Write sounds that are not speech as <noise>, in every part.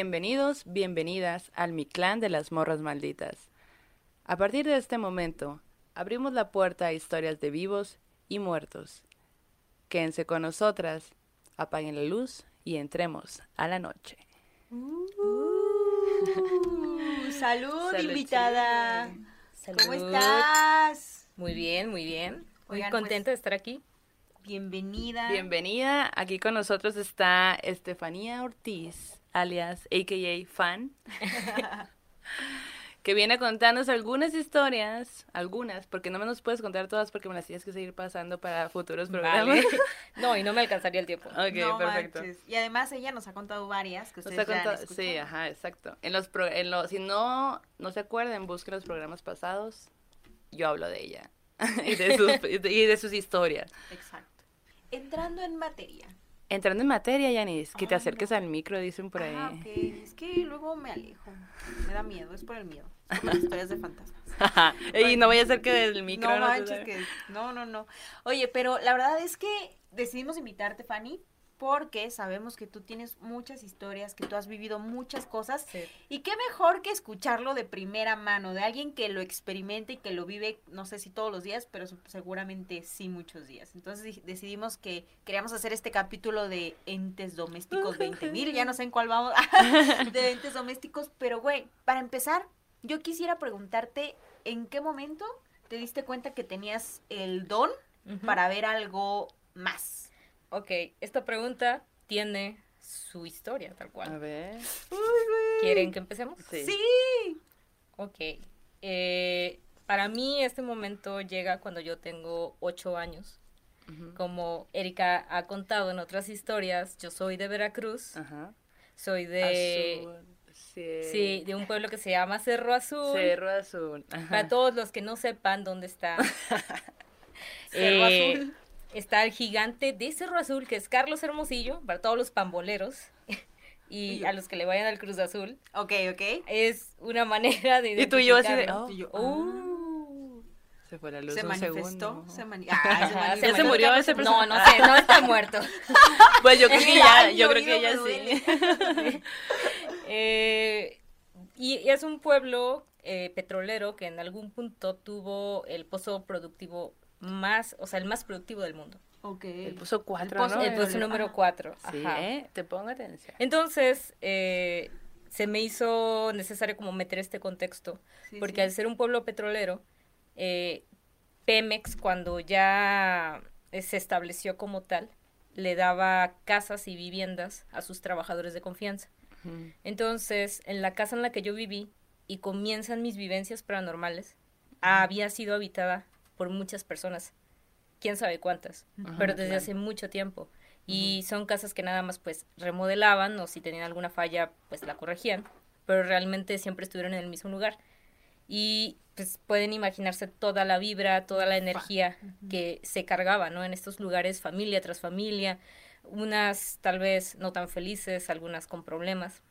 Bienvenidos, bienvenidas al Mi Clan de las Morras Malditas. A partir de este momento, abrimos la puerta a historias de vivos y muertos. Quédense con nosotras, apaguen la luz y entremos a la noche. Uh, salud, invitada. ¿Cómo estás? Muy bien, muy bien. Muy Oigan, contenta pues, de estar aquí. Bienvenida. Bienvenida, aquí con nosotros está Estefanía Ortiz, alias AKA Fan, <laughs> que viene a contarnos algunas historias, algunas, porque no me nos puedes contar todas porque me las tienes que seguir pasando para futuros programas. Vale. <laughs> No, y no me alcanzaría el tiempo. Ok, No perfecto. manches. Y además ella nos ha contado varias que Nos ustedes ha ya han contado- escuchado. sí, ajá, exacto. En los, pro- en los, si no, no se acuerdan, busquen los programas pasados. Yo hablo de ella <laughs> y de sus, y de sus historias. Exacto. Entrando en materia. Entrando en materia, Yanis, que te acerques no. al micro, dicen por ahí. Ah, ok. Es que luego me alejo. Me da miedo, es por el miedo. Es por las historias de fantasmas. <laughs> y no vaya a ser que del micro no manches que no, no, no. Oye, pero la verdad es que decidimos invitarte, Fanny, porque sabemos que tú tienes muchas historias, que tú has vivido muchas cosas Sí. y qué mejor que escucharlo de primera mano, de alguien que lo experimente y que lo vive, no sé si todos los días, pero seguramente sí muchos días. Entonces di- decidimos que queríamos hacer este capítulo de entes domésticos 20.000, ya no sé en cuál vamos, <laughs> de entes domésticos, pero güey, para empezar, yo quisiera preguntarte, ¿en qué momento te diste cuenta que tenías el don para ver algo más? Ok, esta pregunta tiene su historia, tal A cual. ver. ¿Quieren que empecemos? Sí. Sí. Ok. Eh, para mí este momento llega cuando yo tengo ocho años. Como Erika ha contado en otras historias, yo soy de Veracruz. Ajá. Soy de... Azul. Sí. Sí, de un pueblo que se llama Cerro Azul. Cerro Azul. Ajá. Para todos los que no sepan dónde está. <laughs> Cerro Eh, Azul. Está el gigante de Cerro Azul, que es Carlos Hermosillo, para todos los pamboleros y a los que le vayan al Cruz Azul. Ok, ok. Es una manera de Y tú y yo así de, oh, Y yo, Uh. Se fue la luz se un manifestó, segundo. se, mani- Ah, se manifestó. ¿Ya se murió ese No, personaje? no sé, no está <laughs> muerto. <laughs> Pues yo creo que <laughs> ya, yo creo que ya sí. Eh, y, y es un pueblo eh, petrolero que en algún punto tuvo el pozo productivo más, o sea, el más productivo del mundo. Ok. El puso cuatro, pozo ¿no? el petrolero. número Ajá. 4. Sí, ¿eh? Te pongo atención. Entonces, eh, se me hizo necesario como meter este contexto, Sí, porque sí. al ser un pueblo petrolero, eh, Pemex cuando ya eh, se estableció como tal, le daba casas y viviendas a sus trabajadores de confianza. Entonces, en la casa en la que yo viví y comienzan mis vivencias paranormales, había sido habitada por muchas personas, quién sabe cuántas, Ajá, pero desde claro. hace mucho tiempo. Y son casas que nada más pues remodelaban o si tenían alguna falla pues la corregían, pero realmente siempre estuvieron en el mismo lugar. Y pues pueden imaginarse toda la vibra, toda la energía que se cargaba, ¿no? En estos lugares, familia tras familia, unas tal vez no tan felices, algunas con problemas.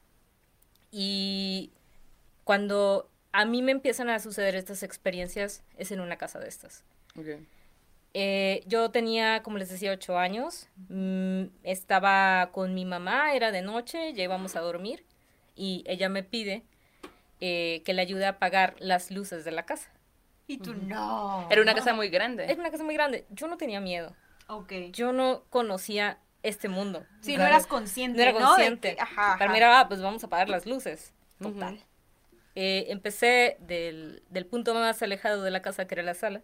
Y cuando a mí me empiezan a suceder estas experiencias es en una casa de estas. Ok. Eh, yo tenía, como les decía, ocho años. Mm, estaba con mi mamá, era de noche, ya íbamos a dormir y ella me pide eh, que le ayude a apagar las luces de la casa. Y tú, no. Era una casa muy grande. Es una casa muy grande. Yo no tenía miedo. Ok. Yo no conocía este mundo. Sí, no eras consciente, no era consciente. que- ajá, mí era, ah, pues vamos a apagar las luces. Total. Eh, empecé del, del punto más alejado de la casa, que era la sala,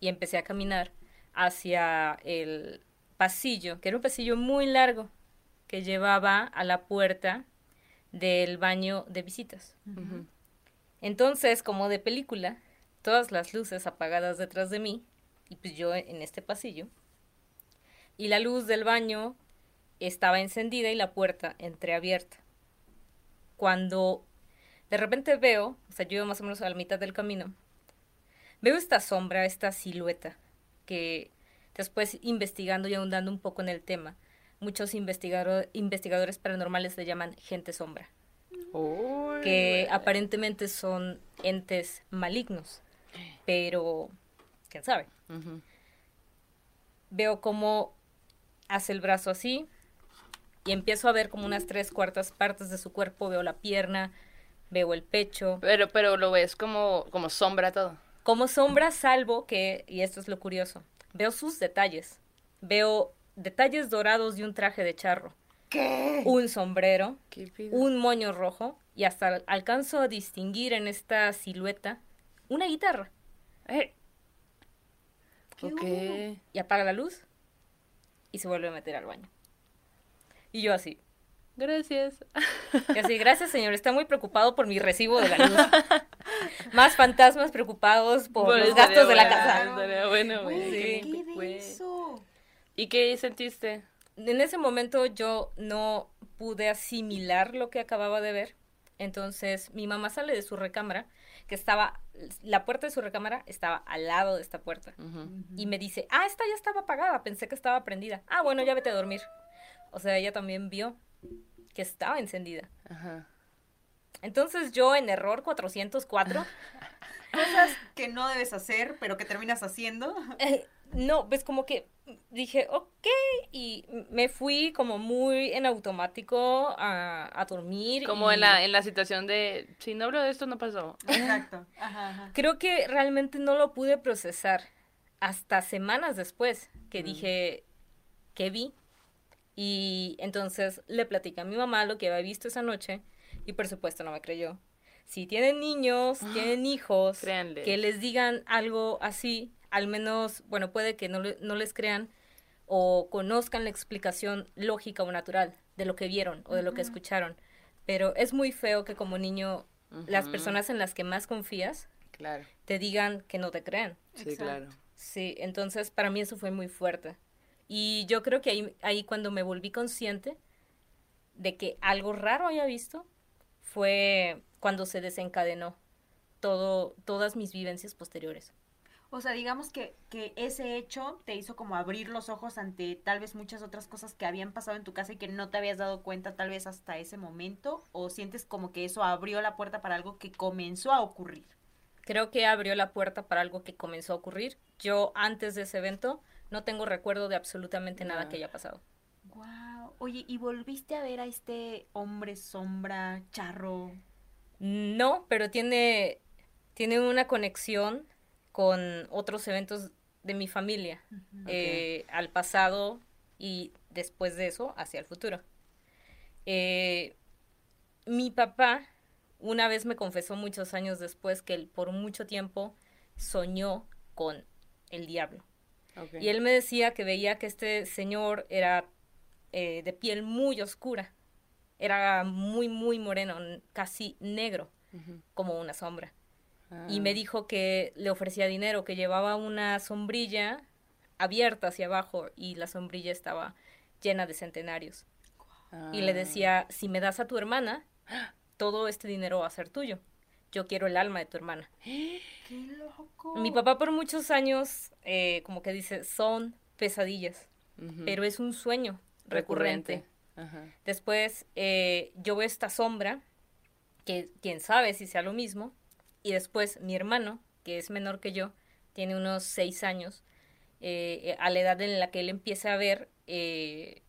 y empecé a caminar hacia el pasillo, que era un pasillo muy largo, que llevaba a la puerta del baño de visitas. Entonces, como de película, todas las luces apagadas detrás de mí, y pues yo en este pasillo, y la luz del baño estaba encendida y la puerta entreabierta. Cuando de repente veo, o sea, yo iba más o menos a la mitad del camino, veo esta sombra, esta silueta, que después investigando y ahondando un poco en el tema, muchos investigado- investigadores paranormales le llaman gente sombra que aparentemente son entes malignos, pero quién sabe. Veo cómo hace el brazo así, y empiezo a ver como unas tres cuartas partes de su cuerpo, veo la pierna, veo el pecho. Pero, pero lo ves como, como sombra todo. Como sombra, salvo que, y esto es lo curioso, veo sus detalles. Veo detalles dorados de un traje de charro. ¿Qué? Un sombrero, ¿Qué un moño rojo, y hasta alcanzo a distinguir en esta silueta una guitarra. Eh. Y apaga la luz y se vuelve a meter al baño. Y yo así. Gracias. Y así, gracias señor, está muy preocupado por mi recibo de la luz. <laughs> Más fantasmas preocupados por, Por los eso gastos de la casa. bueno, estaría bueno, güey. Güey, Qué ¿qué lindo, güey. denso? ¿Y qué sentiste? En ese momento yo no pude asimilar lo que acababa de ver. Entonces mi mamá sale de su recámara, que estaba, la puerta de su recámara estaba al lado de esta puerta. Y me dice, ah, esta ya estaba apagada, pensé que estaba prendida. Ah, bueno, ya vete a dormir. O sea, ella también vio que estaba encendida. Ajá. Entonces yo en error 404, <laughs> Cosas que no debes hacer, pero que terminas haciendo. <laughs> eh, no, pues como que dije, ok, y me fui como muy en automático a, a dormir. Como y en la, en la situación de, si no hablo de esto, no pasó. Exacto. <laughs> Ajá, ajá. Creo que realmente no lo pude procesar hasta semanas después que Mm. dije que vi. Y entonces le platicé a mi mamá lo que había visto esa noche y por supuesto no me creyó. Si tienen niños, tienen hijos, que les digan algo así, al menos, bueno, puede que no, no les crean o conozcan la explicación lógica o natural de lo que vieron o de lo que escucharon. Pero es muy feo que como niño las personas en las que más confías Claro, te digan que no te crean. sí, Exacto. claro. Sí, entonces para mí eso fue muy fuerte. Y yo creo que ahí, ahí cuando me volví consciente de que algo raro había visto fue cuando se desencadenó todo, todas mis vivencias posteriores. O sea, digamos que, que ese hecho te hizo como abrir los ojos ante tal vez muchas otras cosas que habían pasado en tu casa y que no te habías dado cuenta tal vez hasta ese momento. O sientes como que eso abrió la puerta para algo que comenzó a ocurrir. Creo que abrió la puerta para algo que comenzó a ocurrir. Yo antes de ese evento no tengo recuerdo de absolutamente nada No. que haya pasado. Wow. Oye, ¿y volviste a ver a este hombre sombra, charro? No, pero tiene, tiene una conexión con otros eventos de mi familia. eh, al pasado y después de eso hacia el futuro. Eh, mi papá una vez me confesó muchos años después que él por mucho tiempo soñó con el diablo. Y él me decía que veía que este señor era eh, de piel muy oscura, era muy, muy moreno, casi negro, como una sombra Ah. y me dijo que le ofrecía dinero, que llevaba una sombrilla abierta hacia abajo y la sombrilla estaba llena de centenarios. Y le Ah. decía, si me das a tu hermana, <gasps> todo este dinero va a ser tuyo. Yo quiero el alma de tu hermana. <gasps> ¡Qué loco! Mi papá por muchos años, eh, como que dice, son pesadillas, pero es un sueño recurrente. Ajá. Después eh, yo veo esta sombra, que quién sabe si sea lo mismo. Y después mi hermano, que es menor que yo, tiene unos seis años, eh, a la edad en la que él empieza a ver eh,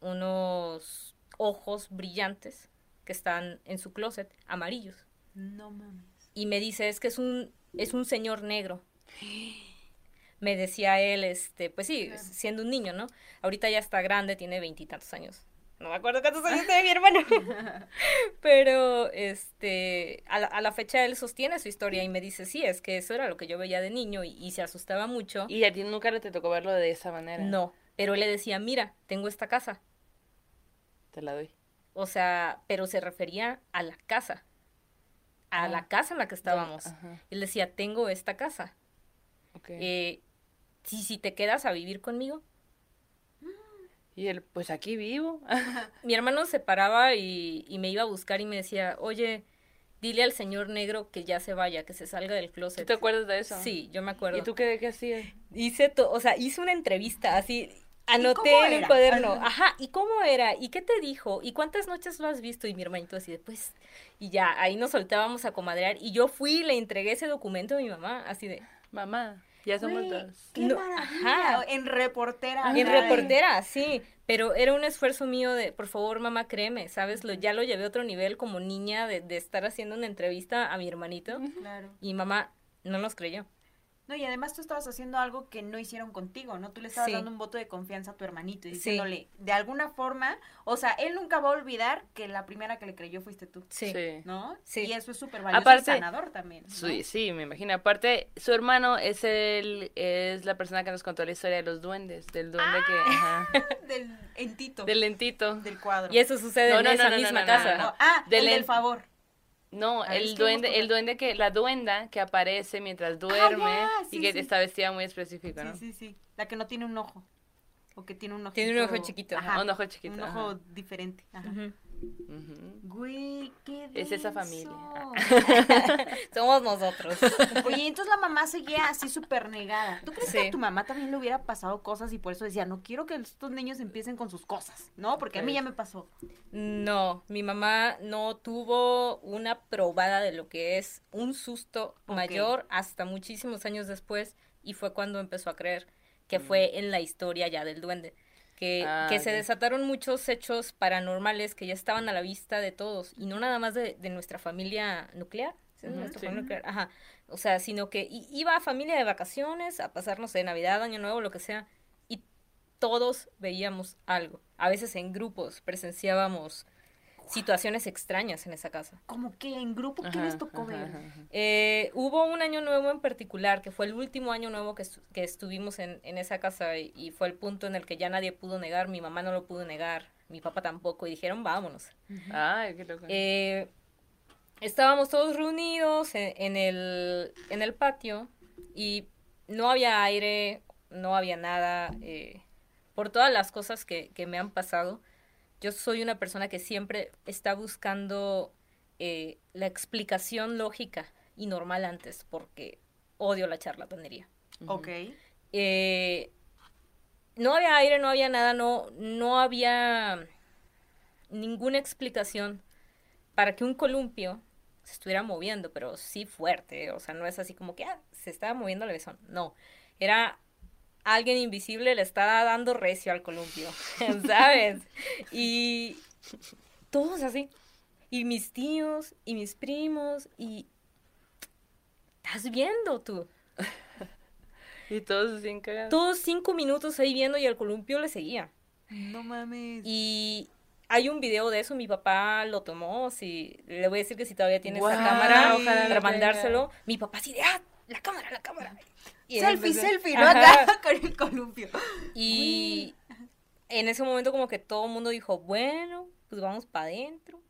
unos ojos brillantes que están en su closet, amarillos. No mames. Y me dice, es que es un, es un señor negro. <gasps> Me decía él, este, pues sí, Claro. siendo un niño, ¿no? Ahorita ya está grande, tiene veintitantos años. No me acuerdo cuántos años <laughs> tiene mi hermano. <laughs> <laughs> Pero, este, a la, a la fecha él sostiene su historia y me dice, sí, es que eso era lo que yo veía de niño y, y se asustaba mucho. Y a ti nunca te tocó verlo de esa manera. No, pero él le decía, mira, tengo esta casa. Te la doy. O sea, pero se refería a la casa. A la casa en la que estábamos. Ajá. Él decía, tengo esta casa. ok. Eh, si, si te quedas a vivir conmigo. Y él, pues aquí vivo. <laughs> Mi hermano se paraba y, y me iba a buscar y me decía, oye, dile al señor negro que ya se vaya, que se salga del ¿Tú closet. te acuerdas de eso? Sí, yo me acuerdo. ¿Y tú qué, qué hacías? Hice, to- o sea, hice una entrevista así, anoté en un era? cuaderno, Ajá. ¿y cómo era? ¿Y qué te dijo? ¿Y cuántas noches lo has visto? Y mi hermanito así de, pues, y ya, ahí nos soltábamos a comadrear y yo fui y le entregué ese documento a mi mamá, así de, Mamá. Ya somos Güey, dos. ¡Qué No, maravilla! ajá. En reportera. En Ay. reportera, sí, pero era un esfuerzo mío de, por favor, mamá, créeme, ¿sabes? Lo, ya lo llevé a otro nivel como niña de, de estar haciendo una entrevista a mi hermanito Claro. y mamá no nos creyó. No, y además tú estabas haciendo algo que no hicieron contigo, ¿no? Tú le estabas Sí. dando un voto de confianza a tu hermanito y Sí. diciéndole, de alguna forma, o sea, él nunca va a olvidar que la primera que le creyó fuiste tú, Sí. ¿no? Sí. Y eso es súper valioso Aparte- y sanador también. ¿no? Sí, sí, me imagino. Aparte, su hermano es el es la persona que nos contó la historia de los duendes, del duende que ajá, <laughs> Del entito. del lentito. del cuadro. Y eso sucede No, en no, esa misma no, casa. no, No, ah, Del el del favor. No, A el duende, el duende que la duenda que aparece mientras duerme ya, sí, y que sí. está vestida muy específica, ¿no? Sí, sí, sí. La que no tiene un ojo. O que tiene un ojo. Tiene un ojo chiquito, Ajá. Un ojo chiquito, Un ajá. ojo diferente. Ajá. Güey, qué Es esa denso. familia. <laughs> Somos nosotros. Oye, entonces la mamá seguía así súper negada. ¿Tú crees que a tu mamá también le hubiera pasado cosas y por eso decía, no quiero que estos niños empiecen con sus cosas, ¿no? Porque a mí ya me pasó. No, mi mamá no tuvo una probada de lo que es un susto mayor hasta muchísimos años después y fue cuando empezó a creer que fue en la historia ya del duende. Que, Ah, que se desataron muchos hechos paranormales que ya estaban a la vista de todos y no nada más de, de nuestra familia nuclear. Nuestra sí. familia nuclear, Ajá. O sea, sino que iba a familia de vacaciones a pasarnos de Navidad, Año Nuevo, lo que sea, y todos veíamos algo. A veces en grupos presenciábamos situaciones extrañas en esa casa. Como que en grupo, ¿qué Ajá, les tocó ajá, ver? ajá, ajá. Eh, hubo un año nuevo en particular, que fue el último año nuevo que, estu- que estuvimos en, en esa casa y, y fue el punto en el que ya nadie pudo negar, mi mamá no lo pudo negar, mi papá tampoco, y dijeron, vámonos. Ay, qué loco. Eh, estábamos todos reunidos en, en el, en el patio y no había aire, no había nada. eh, por todas las cosas que, que me han pasado, yo soy una persona que siempre está buscando eh, la explicación lógica y normal antes, porque odio la charlatanería. Ok. Eh, no había aire, no había nada, no, no había ninguna explicación para que un columpio se estuviera moviendo, pero sí fuerte, o sea, no es así como que ah, se estaba moviendo el besón, no, era alguien invisible le estaba dando recio al columpio, <laughs> ¿sabes? Y todos así, y mis tíos, y mis primos, y... ¿Estás viendo tú? <laughs> Y todos así cagados. Todos cinco minutos ahí viendo y el columpio le seguía. No mames. Y hay un video de eso, mi papá lo tomó, si le voy a decir que si todavía tiene esa cámara ojalá para lo mandárselo. Mi papá así de, ah, la cámara, la cámara. Y selfie, empezó- selfie, ¿no? Acá <laughs> con el columpio. Y en ese momento como que todo el mundo dijo, bueno, pues vamos para adentro.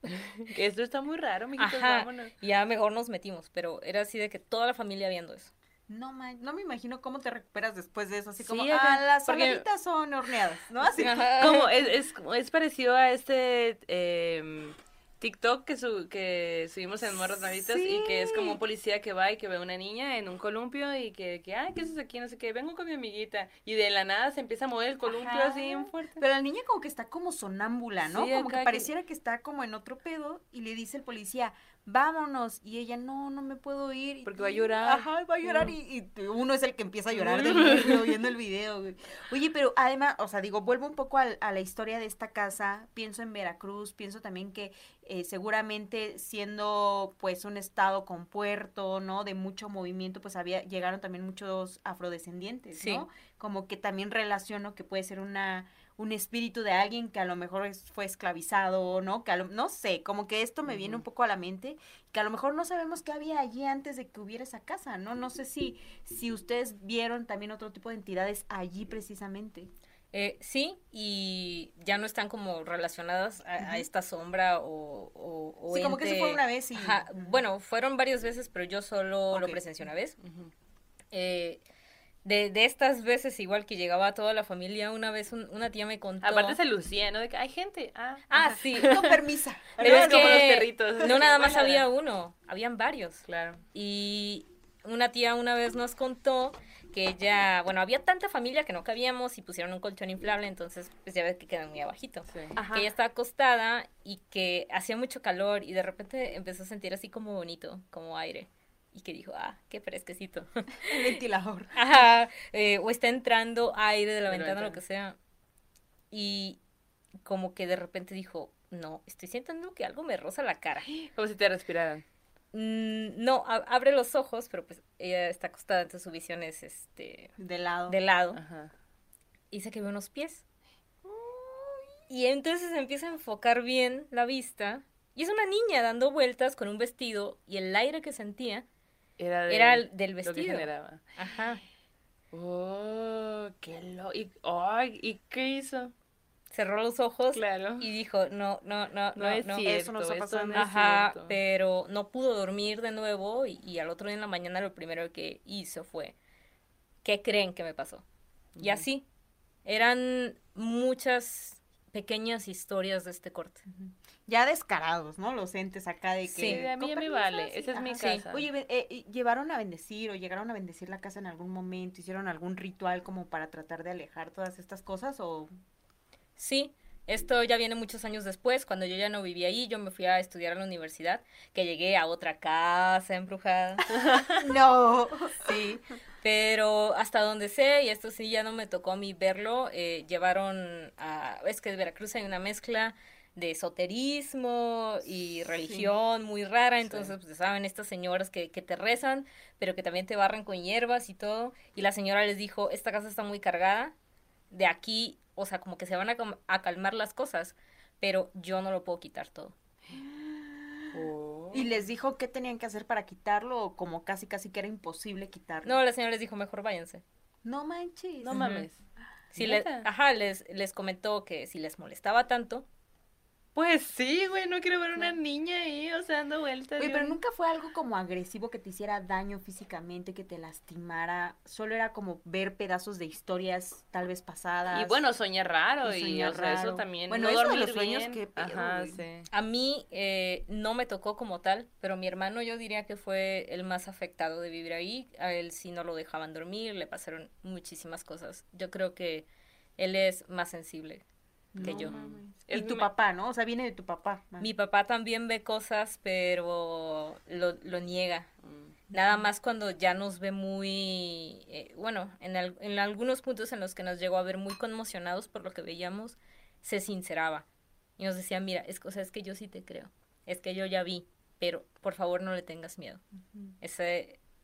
Esto está muy raro, mijitos, Ajá. vámonos. Y ya mejor nos metimos, pero era así de que toda la familia viendo eso. No, man, no me imagino cómo te recuperas después de eso. Así como, Sí, ah, ajá, las porque- son horneadas, ¿no? Así. Como es, es, es parecido a este em, TikTok que, su, que subimos en Morros Navitas y que es como un policía que va y que ve a una niña en un columpio y que, que ay, ¿qué haces aquí? No sé qué, vengo con mi amiguita. Y de la nada se empieza a mover el columpio Ajá. así bien fuerte. Pero la niña como que está como sonámbula, ¿no? Sí, como que pareciera que está como en otro pedo y le dice el policía, vámonos. Y ella, no, no me puedo ir. Porque va a llorar. Ajá, va a llorar Mm. y, y uno es el que empieza a llorar del miedo <laughs> viendo el video, güey. Oye, pero además, o sea, digo, vuelvo un poco al- a, la historia de esta casa. Pienso en Veracruz, pienso también que eh, seguramente siendo pues un estado con puerto, ¿no? De mucho movimiento, pues había, llegaron también muchos afrodescendientes, Sí. ¿no? Como que también relaciono que puede ser una un espíritu de alguien que a lo mejor es- fue esclavizado, ¿no? Que a lo- no sé, como que esto me viene un poco a la mente, que a lo mejor no sabemos qué había allí antes de que hubiera esa casa, ¿no? No sé si, si ustedes vieron también otro tipo de entidades allí precisamente. Eh, sí, y ya no están como relacionadas a, esta sombra o... o, o Sí, como que se ente- fue una vez y... Ajá. Bueno, fueron varias veces, pero yo solo lo presencié una vez. Eh, de, de estas veces, igual que llegaba toda la familia, una vez un- una tía me contó... Aparte se lucía, ¿no? De que hay gente. Ah, Ah, sí. Con permisa. <laughs> Pero No, es como los que perritos. no nada más Bueno, había uno, habían varios. Claro. Y una tía una vez nos contó que ella, bueno, había tanta familia que no cabíamos y pusieron un colchón inflable, entonces pues ya ves que quedan muy abajito. Sí. Ajá. Que ella estaba acostada y que hacía mucho calor y de repente empezó a sentir así como bonito, como aire. y que dijo, ah, qué fresquecito. <laughs> El ventilador. Ajá, eh, o está entrando aire de la De ventana, lo que sea. Y como que de repente dijo, no, estoy sintiendo que algo me roza la cara. <gasps> Como si te respiraran. Mm, no, abre los ojos, pero pues ella está acostada, entonces su visión es este De lado. de lado. Ajá. Y dice que ve unos pies. Y entonces empieza a enfocar bien la vista. Y es una niña dando vueltas con un vestido y el aire que sentía Era, de era el del vestido. generaba. Ajá. Oh, qué lo... ¿Y, ay, ¿y qué hizo? Cerró los ojos Claro. y dijo, no, no, no, No, no, es no. cierto, Eso no Ajá, cierto. pero no pudo dormir de nuevo y, y al otro día en la mañana lo primero que hizo fue, ¿qué creen que me pasó? Y así, eran muchas pequeñas historias de este corte. Ya descarados, ¿no? Los entes acá de que... Sí, Sí, a mí ya me vale, sí, esa es mi casa. Oye, ve- eh, eh, ¿llevaron a bendecir o llegaron a bendecir la casa en algún momento? ¿Hicieron algún ritual como para tratar de alejar todas estas cosas o...? Sí, esto ya viene muchos años después, cuando yo ya no vivía ahí, yo me fui a estudiar a la universidad, que llegué a otra casa embrujada. <laughs> No. Sí, pero hasta donde sé, y esto sí ya no me tocó a mí verlo, eh, llevaron a, es que en Veracruz hay una mezcla de esoterismo y religión muy rara, entonces pues saben estas señoras que, que te rezan, pero que también te barran con hierbas y todo, y la señora les dijo, esta casa está muy cargada, de aquí, o sea, como que se van a, a calmar las cosas, pero yo no lo puedo quitar todo. Oh. ¿Y les dijo qué tenían que hacer para quitarlo o como casi casi que era imposible quitarlo? No, la señora les dijo, mejor váyanse. No manches. No mames. Si les, ajá, les, les comentó que si les molestaba tanto, Pues sí, güey, no quiero ver una niña ahí, o sea, dando vueltas. Oye, yo- pero nunca fue algo como agresivo que te hiciera daño físicamente, que te lastimara. Solo era como ver pedazos de historias tal vez pasadas. Y bueno, soñar raro Y y, soñar o sea, eso también. Bueno, no eso de los sueños, bien. qué pedo, Ajá, güey. sí. a mí eh, no me tocó como tal, pero mi hermano yo diría que fue el más afectado de vivir ahí. A él sí no lo dejaban dormir, le pasaron muchísimas cosas. Yo creo que él es más sensible que No yo. mames. Y tu me- papá, ¿no? O sea, viene de tu papá. Mi papá también ve cosas, pero lo, lo niega. Mm. Nada más cuando ya nos ve muy, eh, bueno, en, al- en algunos puntos en los que nos llegó a ver muy conmocionados por lo que veíamos, se sinceraba y nos decía, mira, es, o sea, es que yo sí te creo, es que yo ya vi, pero por favor no le tengas miedo. Ujú. Esa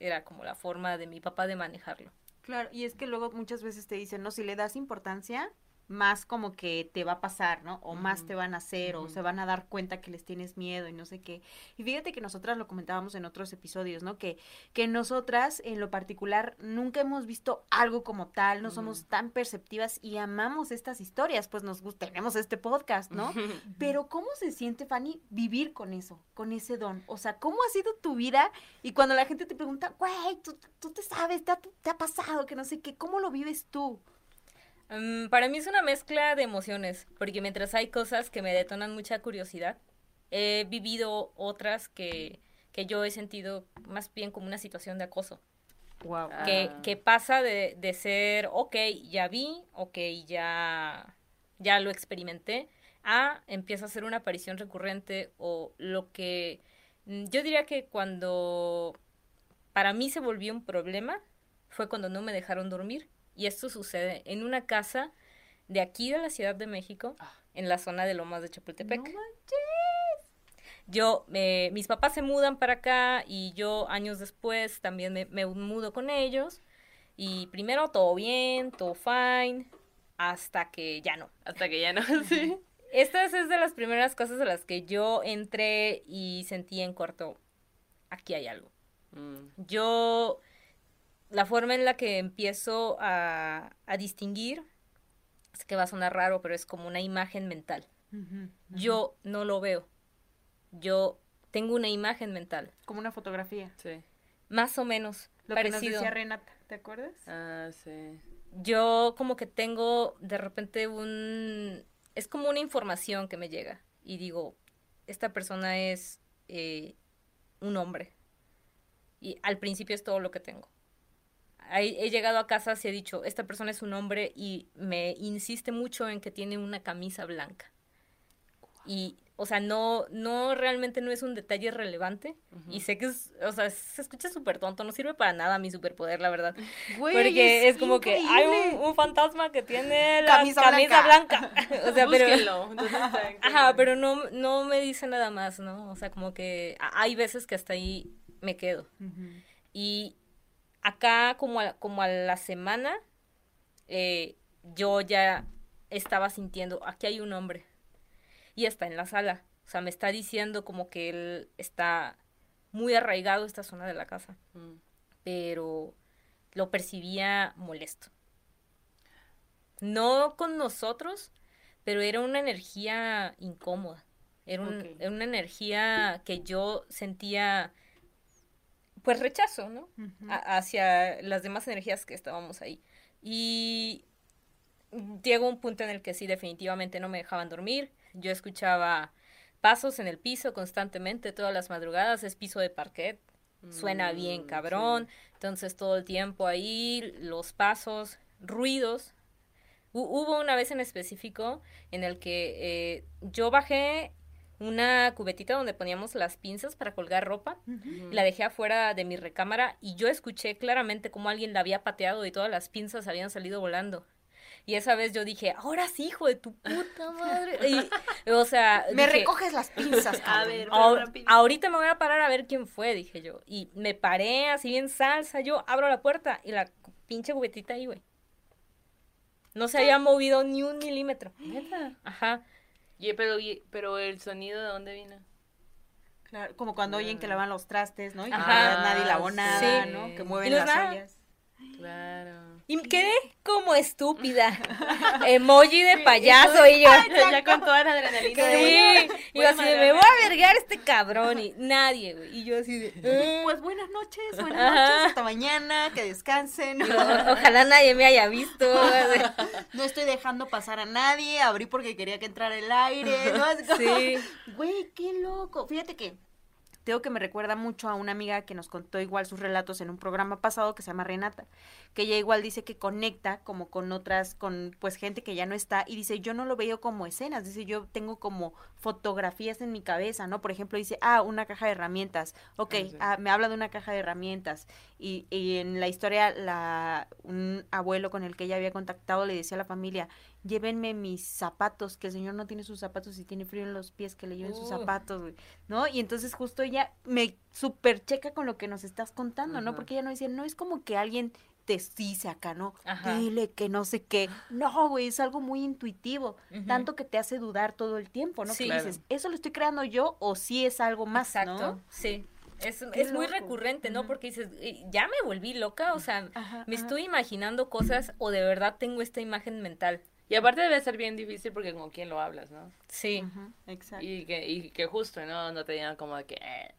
era como la forma de mi papá de manejarlo. Claro, y es que luego muchas veces te dicen, no, si le das importancia, más como que te va a pasar, ¿no? O más te van a hacer, o se van a dar cuenta que les tienes miedo y no sé qué. Y fíjate que nosotras lo comentábamos en otros episodios, ¿no? Que, que nosotras, en lo particular, nunca hemos visto algo como tal, no somos tan perceptivas y amamos estas historias, pues nos gusta, tenemos este podcast, ¿no? <laughs> Pero ¿cómo se siente, Fanny, vivir con eso, con ese don? O sea, ¿cómo ha sido tu vida? Y cuando la gente te pregunta, güey, tú, tú te sabes, te ha, te ha pasado, que no sé qué, ¿cómo lo vives tú? Mm, para mí es una mezcla de emociones, porque mientras hay cosas que me detonan mucha curiosidad, he vivido otras que, que yo he sentido más bien como una situación de acoso. Wow. que, Ah. que pasa de, de ser, ok, ya vi, ok, ya, ya lo experimenté, a empieza a ser una aparición recurrente o lo que mm, yo diría que cuando para mí se volvió un problema fue cuando no me dejaron dormir y esto sucede en una casa de aquí de la Ciudad de México, Ah. en la zona de Lomas de Chapultepec. No. Yo, eh, mis papás se mudan para acá y yo años después también me, me mudo con ellos. Y primero todo bien, todo fine, hasta que ya no. Hasta que ya no, sí. Esta es de las primeras cosas a las que yo entré y sentí en corto, aquí hay algo. Mm. Yo, la forma en la que empiezo a, a distinguir, es que va a sonar raro, pero es como una imagen mental. Yo no lo veo. Yo tengo una imagen mental. Como una fotografía. Sí. Más o menos Lo que nos parecido. decía Renata, ¿te acuerdas? Ah, sí. Yo como que tengo de repente un... Es como una información que me llega y digo, esta persona es eh, un hombre. Y al principio es todo lo que tengo. He llegado a casa y he dicho, esta persona es un hombre y me insiste mucho en que tiene una camisa blanca. Y, o sea, no, no, realmente no es un detalle relevante. Y sé que es, o sea, se escucha súper tonto, no sirve para nada mi superpoder, la verdad. Güey, Porque es, como que hay increíble. un, un fantasma que tiene la Camisa camisa, blanca. blanca. <laughs> <laughs> o sea, pero... <laughs> Ajá, pero no, no me dice nada más, ¿no? O sea, como que hay veces que hasta ahí me quedo. Y acá, como a, como a la semana, eh, yo ya estaba sintiendo, aquí hay un hombre. Y está en la sala. O sea, me está diciendo como que él está muy arraigado a esta zona de la casa. Mm. Pero lo percibía molesto. No con nosotros, pero era una energía incómoda. Era, un- Ok. era una energía que yo sentía, pues rechazo, ¿no? A- hacia las demás energías que estábamos ahí. Y llegó un punto en el que sí, definitivamente no me dejaban dormir. Yo escuchaba pasos en el piso constantemente, todas las madrugadas, es piso de parquet, suena bien Mm, cabrón, entonces todo el tiempo ahí, los pasos, ruidos. Hu- Hubo una vez en específico en el que eh, yo bajé una cubetita donde poníamos las pinzas para colgar ropa sí. la dejé afuera de mi recámara y yo escuché claramente cómo alguien la había pateado y todas las pinzas habían salido volando. Y esa vez yo dije, ahora sí, hijo de tu puta madre. Y, o sea, <laughs> Me dije, recoges las pinzas, <laughs> A ver, ahorita me voy a parar a ver quién fue, dije yo. Y me paré así bien salsa, yo abro la puerta y la pinche cubetita ahí, güey. No se había movido ni un milímetro. Ajá. Y, pero, y- pero el sonido de dónde vino? Claro, como cuando oyen que lavan los trastes, ¿no? Y que Ajá. nadie lavó nada, Sí. ¿no? Que mueven las ollas. Claro. Y quedé como estúpida. <laughs> Emoji de payaso y yo. <laughs> ya con toda la adrenalina. de, Sí, "Voy y yo así de, madrear". me voy a vergar este cabrón y nadie, güey. Y yo así de, "Eh". <laughs> Pues buenas noches, buenas Ajá. noches, hasta mañana, que descansen. Ojalá nadie me haya visto. No estoy dejando pasar a nadie, abrí porque quería que entrara el aire, ¿no? Como- Sí. Güey, qué loco. Fíjate que tengo que me recuerda mucho a una amiga que nos contó igual sus relatos en un programa pasado que se llama Renata, que ella igual dice que conecta como con otras, con pues gente que ya no está y dice, yo no lo veo como escenas, dice, yo tengo como fotografías en mi cabeza, ¿no? Por ejemplo, dice, ah, una caja de herramientas, ok, Ah, sí. ah, me habla de una caja de herramientas y, y en la historia la, un abuelo con el que ella había contactado le decía a la familia, llévenme mis zapatos, que el señor no tiene sus zapatos y tiene frío en los pies, que le lleven sus zapatos, güey, ¿no? Y entonces justo ella me super checa con lo que nos estás contando, ¿no? Porque ella no decía, no es como que alguien te dice acá, ¿no? Ajá. Dile que no sé qué. No, güey, es algo muy intuitivo, tanto que te hace dudar todo el tiempo, ¿no? Sí. que dices, ¿eso lo estoy creando yo o sí es algo más, Exacto, ¿no? sí. Es, es muy recurrente, ¿no? Porque dices, "Eh, ya me volví loca, o sea, Ajá, me ajá. estoy imaginando cosas o de verdad tengo esta imagen mental. Y aparte debe ser bien difícil porque con quién lo hablas, ¿no? Sí. Ajá, exacto. Y que, y que justo, ¿no? No te digan como de que, eh,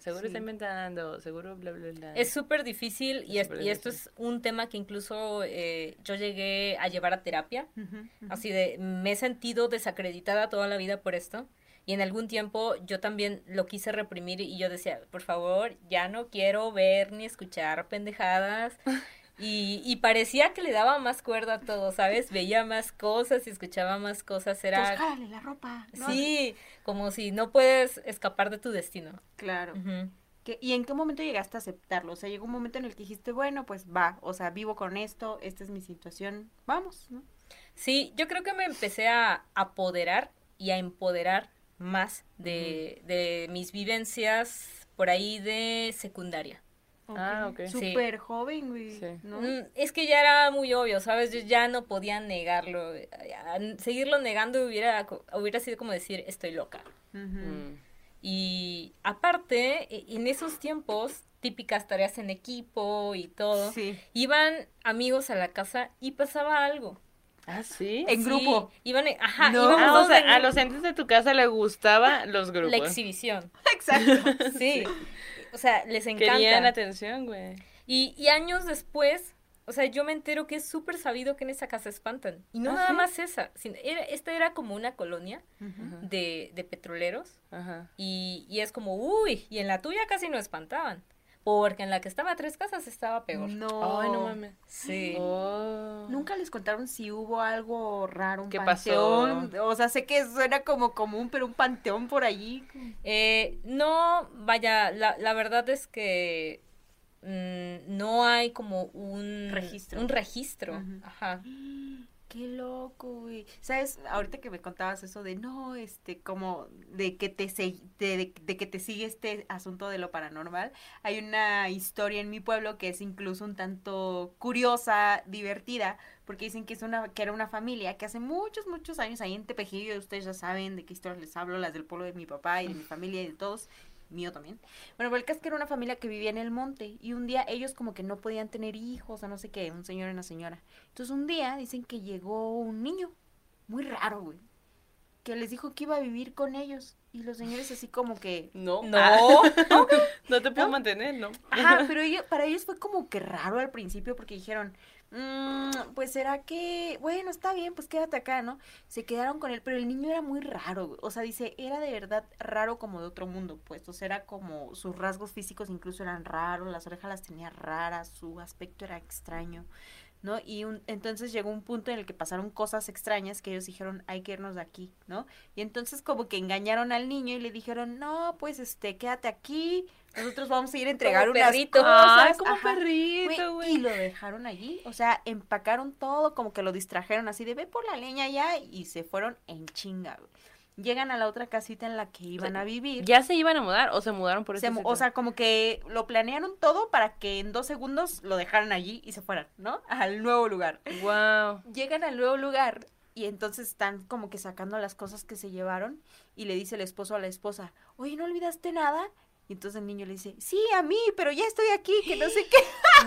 seguro Sí. está inventando, seguro bla, bla, bla. Es súper difícil y, Es es- súper y esto es un tema que incluso eh, yo llegué a llevar a terapia. Ujú, ujú. Así de, me he sentido desacreditada toda la vida por esto. Y en algún tiempo yo también lo quise reprimir y yo decía, por favor, ya no quiero ver ni escuchar pendejadas. <laughs> Y, y parecía que le daba más cuerda a todo, ¿sabes? Veía más cosas y escuchaba más cosas. Pues Era, la ropa. ¿no? sí, como si no puedes escapar de tu destino. Claro. Ujú. ¿Qué- ¿Y en qué momento llegaste a aceptarlo? O sea, llegó un momento en el que dijiste, bueno, pues va, o sea, vivo con esto, esta es mi situación, vamos, ¿no? Sí, yo creo que me empecé a apoderar y a empoderar más de, de mis vivencias por ahí de secundaria. Ah, ok. Sí. Súper joven, güey, Sí. ¿no? Mm, Es que ya era muy obvio, ¿sabes? Yo ya no podía negarlo. Seguirlo negando hubiera, hubiera sido como decir, estoy loca. Mm. Y aparte, e- en esos tiempos, típicas tareas en equipo y todo, Sí. iban amigos a la casa y pasaba algo. Ah, sí. En Sí, grupo. Iban, en- ajá, No. íbamos Ah, o todos sea, en a los entes de tu casa les gustaba los grupos. la exhibición. <laughs> Exacto. Sí. <laughs> O sea, les encanta. Querían atención, güey. Y, y años después, o sea, yo me entero que es súper sabido que en esa casa espantan. Y no ¿Ah, nada sí? más esa. sino era, esta era como una colonia de, de petroleros. Ajá. Y, y es como, uy, y en la tuya casi no espantaban. Porque en la que estaba a tres casas estaba peor. No. Ay, no mames. Sí. Oh. Nunca les contaron si hubo algo raro, un ¿Qué panteón. pasó? O sea, sé que suena como común, pero un panteón por allí. Eh, no, vaya, la, la verdad es que mm, no hay como un Registro. Un registro. Ajá. Qué loco, güey. ¿Sabes? Ahorita que me contabas eso de no, este, como de que te se- de, de- de que te sigue este asunto de lo paranormal. Hay una historia en mi pueblo que es incluso un tanto curiosa, divertida, porque dicen que es una, que era una familia que hace muchos, muchos años ahí en Tepejillo, ustedes ya saben de qué historias les hablo, las del pueblo de mi papá y de mi <laughs> familia y de todos, mío también. Bueno, pero el caso que era una familia que vivía en el monte y un día ellos como que no podían tener hijos o no sé qué, un señor y una señora. Entonces un día dicen que llegó un niño, muy raro, güey, que les dijo que iba a vivir con ellos y los señores así como que... No. No. Ah, <laughs> no te puedo mantener, ¿no? Ajá, <laughs> pero ellos, para ellos fue como que raro al principio porque dijeron, "Mm, pues será que, bueno, está bien, pues quédate acá, ¿no? Se quedaron con él, pero el niño era muy raro, o sea, dice, era de verdad raro como de otro mundo, pues, o sea, era como sus rasgos físicos incluso eran raros, las orejas las tenía raras, su aspecto era extraño. ¿no? Y entonces llegó un punto en el que pasaron cosas extrañas que ellos dijeron, hay que irnos de aquí, ¿no? Y entonces como que engañaron al niño y le dijeron, no, pues este, quédate aquí, nosotros vamos a ir a entregar Como unas perrito. cosas. Ay, como Ajá. perrito, Güey. Y lo dejaron allí, o sea, empacaron todo, como que lo distrajeron así de ve por la leña ya y se fueron en chinga, güey. Llegan a la otra casita en la que iban a vivir. ¿Ya se iban a mudar o se mudaron por Se eso? o sea, como que lo planearon todo para que en dos segundos lo dejaran allí y se fueran, ¿no? Al nuevo lugar. wow. Llegan al nuevo lugar y entonces están como que sacando las cosas que se llevaron y le dice el esposo a la esposa, oye, ¿no olvidaste nada? Y entonces el niño le dice, sí, a mí, pero ya estoy aquí, que no sé <gasps> qué.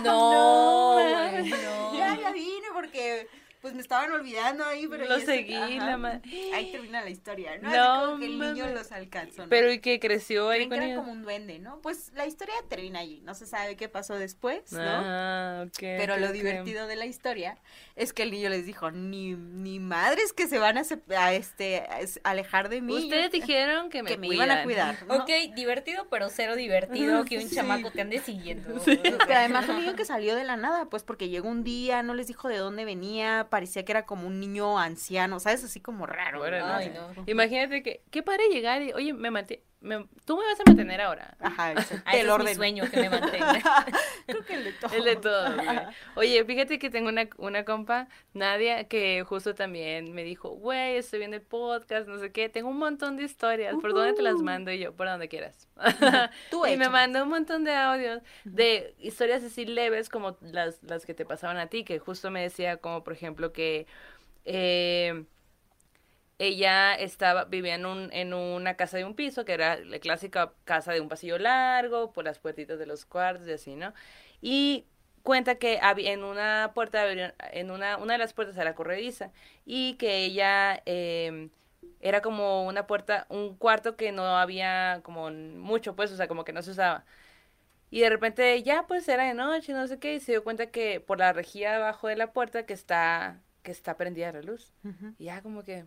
No, <laughs> No, güey, no. ya, ya vine porque pues me estaban olvidando ahí, pero Lo seguí, la ma- Ahí termina la historia, ¿no? No como que el niño los alcanzó, ¿no? Pero y que creció ahí Creen que con era ellos. como un duende, ¿no? Pues la historia termina allí, no se sabe qué pasó después, ¿no? Ah, ok. Pero lo divertido de la historia es que el niño les dijo, ni, ni madres que se van a, sep- a, este, a es- alejar de mí. Ustedes <laughs> dijeron que me, que me iban a cuidar. ¿no? Ok, divertido, pero cero divertido que un Sí. chamaco te ande siguiendo. <laughs> Que además un niño que salió de la nada, pues porque llegó un día, no les dijo de dónde venía, parecía que era como un niño anciano, ¿sabes? Así como raro. Ay, no. Imagínate que, qué padre llegar y, oye, me manté, me- tú me vas a mantener ahora. Ajá, <laughs> Ah, el es orden. mi sueño que me mantenga. <laughs> Creo que el de todo. El de todo, güey. Oye, fíjate que tengo una, una compa, Nadia, que justo también me dijo, güey, estoy viendo el podcast, no sé qué, tengo un montón de historias, ¿por dónde te las Ujú. mando? Y yo, por donde quieras. <laughs> Tú y me mandó un montón de audios de historias así leves como las, las que te pasaban a ti, que justo me decía como, por ejemplo, que eh, ella estaba, vivía en, un, en una casa de un piso, que era la clásica casa de un pasillo largo, por las puertitas de los cuartos y así, ¿no? Y cuenta que había en una puerta, en una, una de las puertas era corrediza, y que ella eh, era como una puerta, un cuarto que no había como mucho, pues, o sea, como que no se usaba. Y de repente ya pues era de noche, no sé qué, y se dio cuenta que por la rejilla abajo de la puerta que está, que está prendida la luz. Y ya como que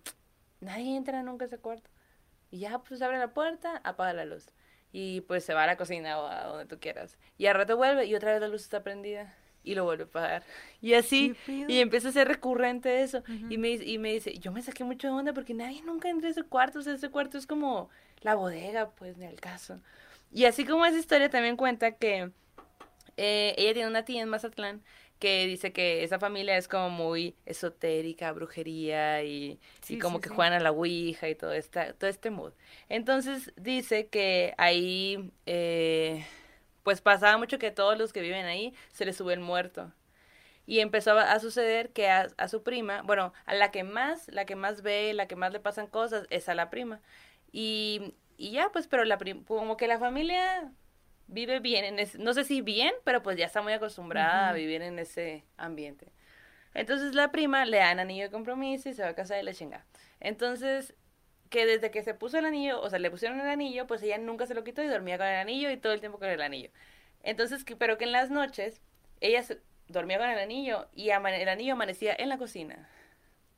nadie entra nunca a ese cuarto. Y ya pues abre la puerta, apaga la luz. Y pues se va a la cocina o a donde tú quieras. Y al rato vuelve y otra vez la luz está prendida. Y lo vuelve a apagar. Y así. Y empieza a ser recurrente eso. Ujú. y, me, y me dice, yo me saqué mucho de onda porque nadie nunca entra a ese cuarto. O sea, ese cuarto es como la bodega, pues, ni al caso. Y así como esa historia también cuenta que eh, ella tiene una tía en Mazatlán que dice que esa familia es como muy esotérica, brujería y, Sí, y como sí, que sí. juegan a la ouija y todo, esta, todo este mood. Entonces dice que ahí eh, pues pasaba mucho que todos los que viven ahí se les sube el muerto. Y empezó a, a suceder que a, a su prima, bueno, a la que más, la que más ve, la que más le pasan cosas, es a la prima. Y, y ya, pues, pero la prim- como que la familia vive bien en ese, no sé si bien, pero pues ya está muy acostumbrada a vivir en ese ambiente. Entonces la prima le dan anillo de compromiso y se va a casar y la chinga. Entonces, que desde que se puso el anillo, o sea, le pusieron el anillo, pues ella nunca se lo quitó y dormía con el anillo y todo el tiempo con el anillo. Entonces, que, pero que en las noches ella se- dormía con el anillo y el anillo amanecía en la cocina.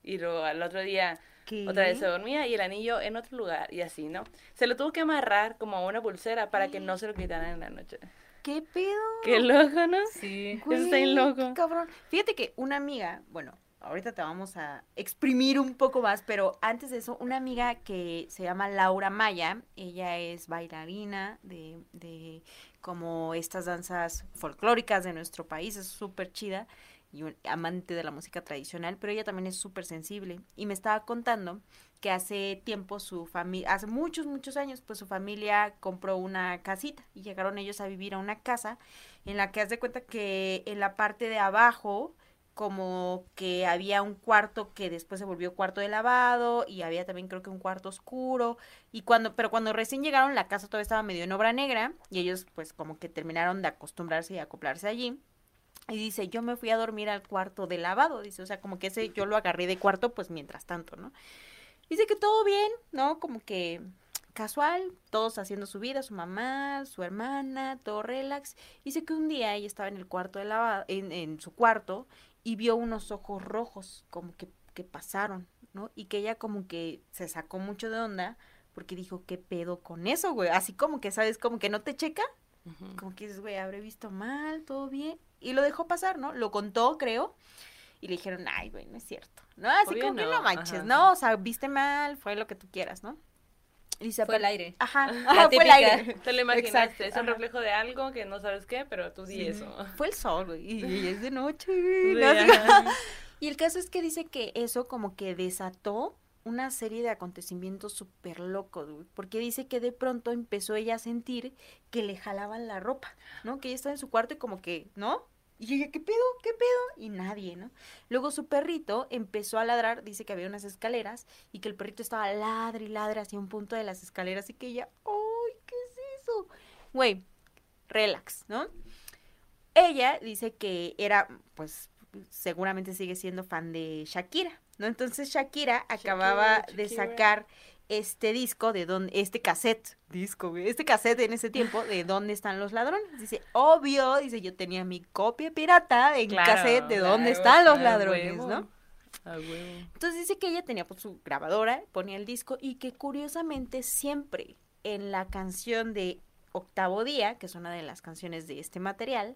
Y luego al otro día ¿Qué? Otra vez se dormía y el anillo en otro lugar y así, ¿no? Se lo tuvo que amarrar como a una pulsera para que no se lo quitaran en la noche. ¿Qué pedo? Qué loco, ¿no? Sí. Eso está loco. qué cabrón. Fíjate que una amiga, bueno, ahorita te vamos a exprimir un poco más, pero antes de eso, una amiga que se llama Laura Maya, ella es bailarina de, de como estas danzas folclóricas de nuestro país, es súper chida y un amante de la música tradicional, pero ella también es súper sensible. Y me estaba contando que hace tiempo su familia, hace muchos, muchos años, pues su familia compró una casita y llegaron ellos a vivir a una casa en la que haz de cuenta que en la parte de abajo como que había un cuarto que después se volvió cuarto de lavado y había también creo que un cuarto oscuro. Y cuando pero cuando recién llegaron la casa todavía estaba medio en obra negra y ellos pues como que terminaron de acostumbrarse y acoplarse allí y dice yo me fui a dormir al cuarto de lavado dice o sea como que ese yo lo agarré de cuarto pues mientras tanto no dice que todo bien no como que casual, todos haciendo su vida, su mamá, su hermana, todo relax. Dice que un día ella estaba en el cuarto de lavado, en, en su cuarto, y vio unos ojos rojos, como que, que pasaron, ¿no? Y que ella como que se sacó mucho de onda, porque dijo, ¿qué pedo con eso, güey? Así como que, ¿sabes? Como que no te checa, Ujú. como que dices, güey, habré visto mal, todo bien. Y lo dejó pasar, ¿no? Lo contó, creo. Y le dijeron, ay, güey, no es cierto. ¿No? Así Obvio como que no, no manches, ajá. ¿no? O sea, viste mal, fue lo que tú quieras, ¿no? Y dice, Fue el "Pero- aire. Ajá, La ajá, fue el aire. <laughs> Te lo imaginaste, Exacto, es un ajá. reflejo de algo que no sabes qué, pero tú di Sí. eso. Fue el sol, güey. Y, es de noche, <laughs> güey. Sí, ¿no? Ajá. <laughs> Y el caso es que dice que eso como que desató una serie de acontecimientos súper locos, güey. Porque dice que de pronto empezó ella a sentir que le jalaban la ropa, ¿no? Que ella estaba en su cuarto y como que, ¿no? Y ella, ¿qué pedo? ¿Qué pedo? Y nadie, ¿no? Luego su perrito empezó a ladrar, dice que había unas escaleras y que el perrito estaba ladre y ladre hacia un punto de las escaleras y que ella, ¡ay, qué es eso! Güey, relax, ¿no? Ella dice que era, pues, seguramente sigue siendo fan de Shakira, ¿no? Entonces Shakira acababa de Shakira. sacar este disco de donde, este cassette, disco, este cassette en ese tiempo de <laughs> dónde están los ladrones. Dice, obvio, dice, yo tenía mi copia pirata en Claro, cassette de dónde claro, están los ladrones, huevo. ¿no? Entonces dice que ella tenía pues, su grabadora, ponía el disco y que curiosamente siempre en la canción de Octavo Día, que es una de las canciones de este material,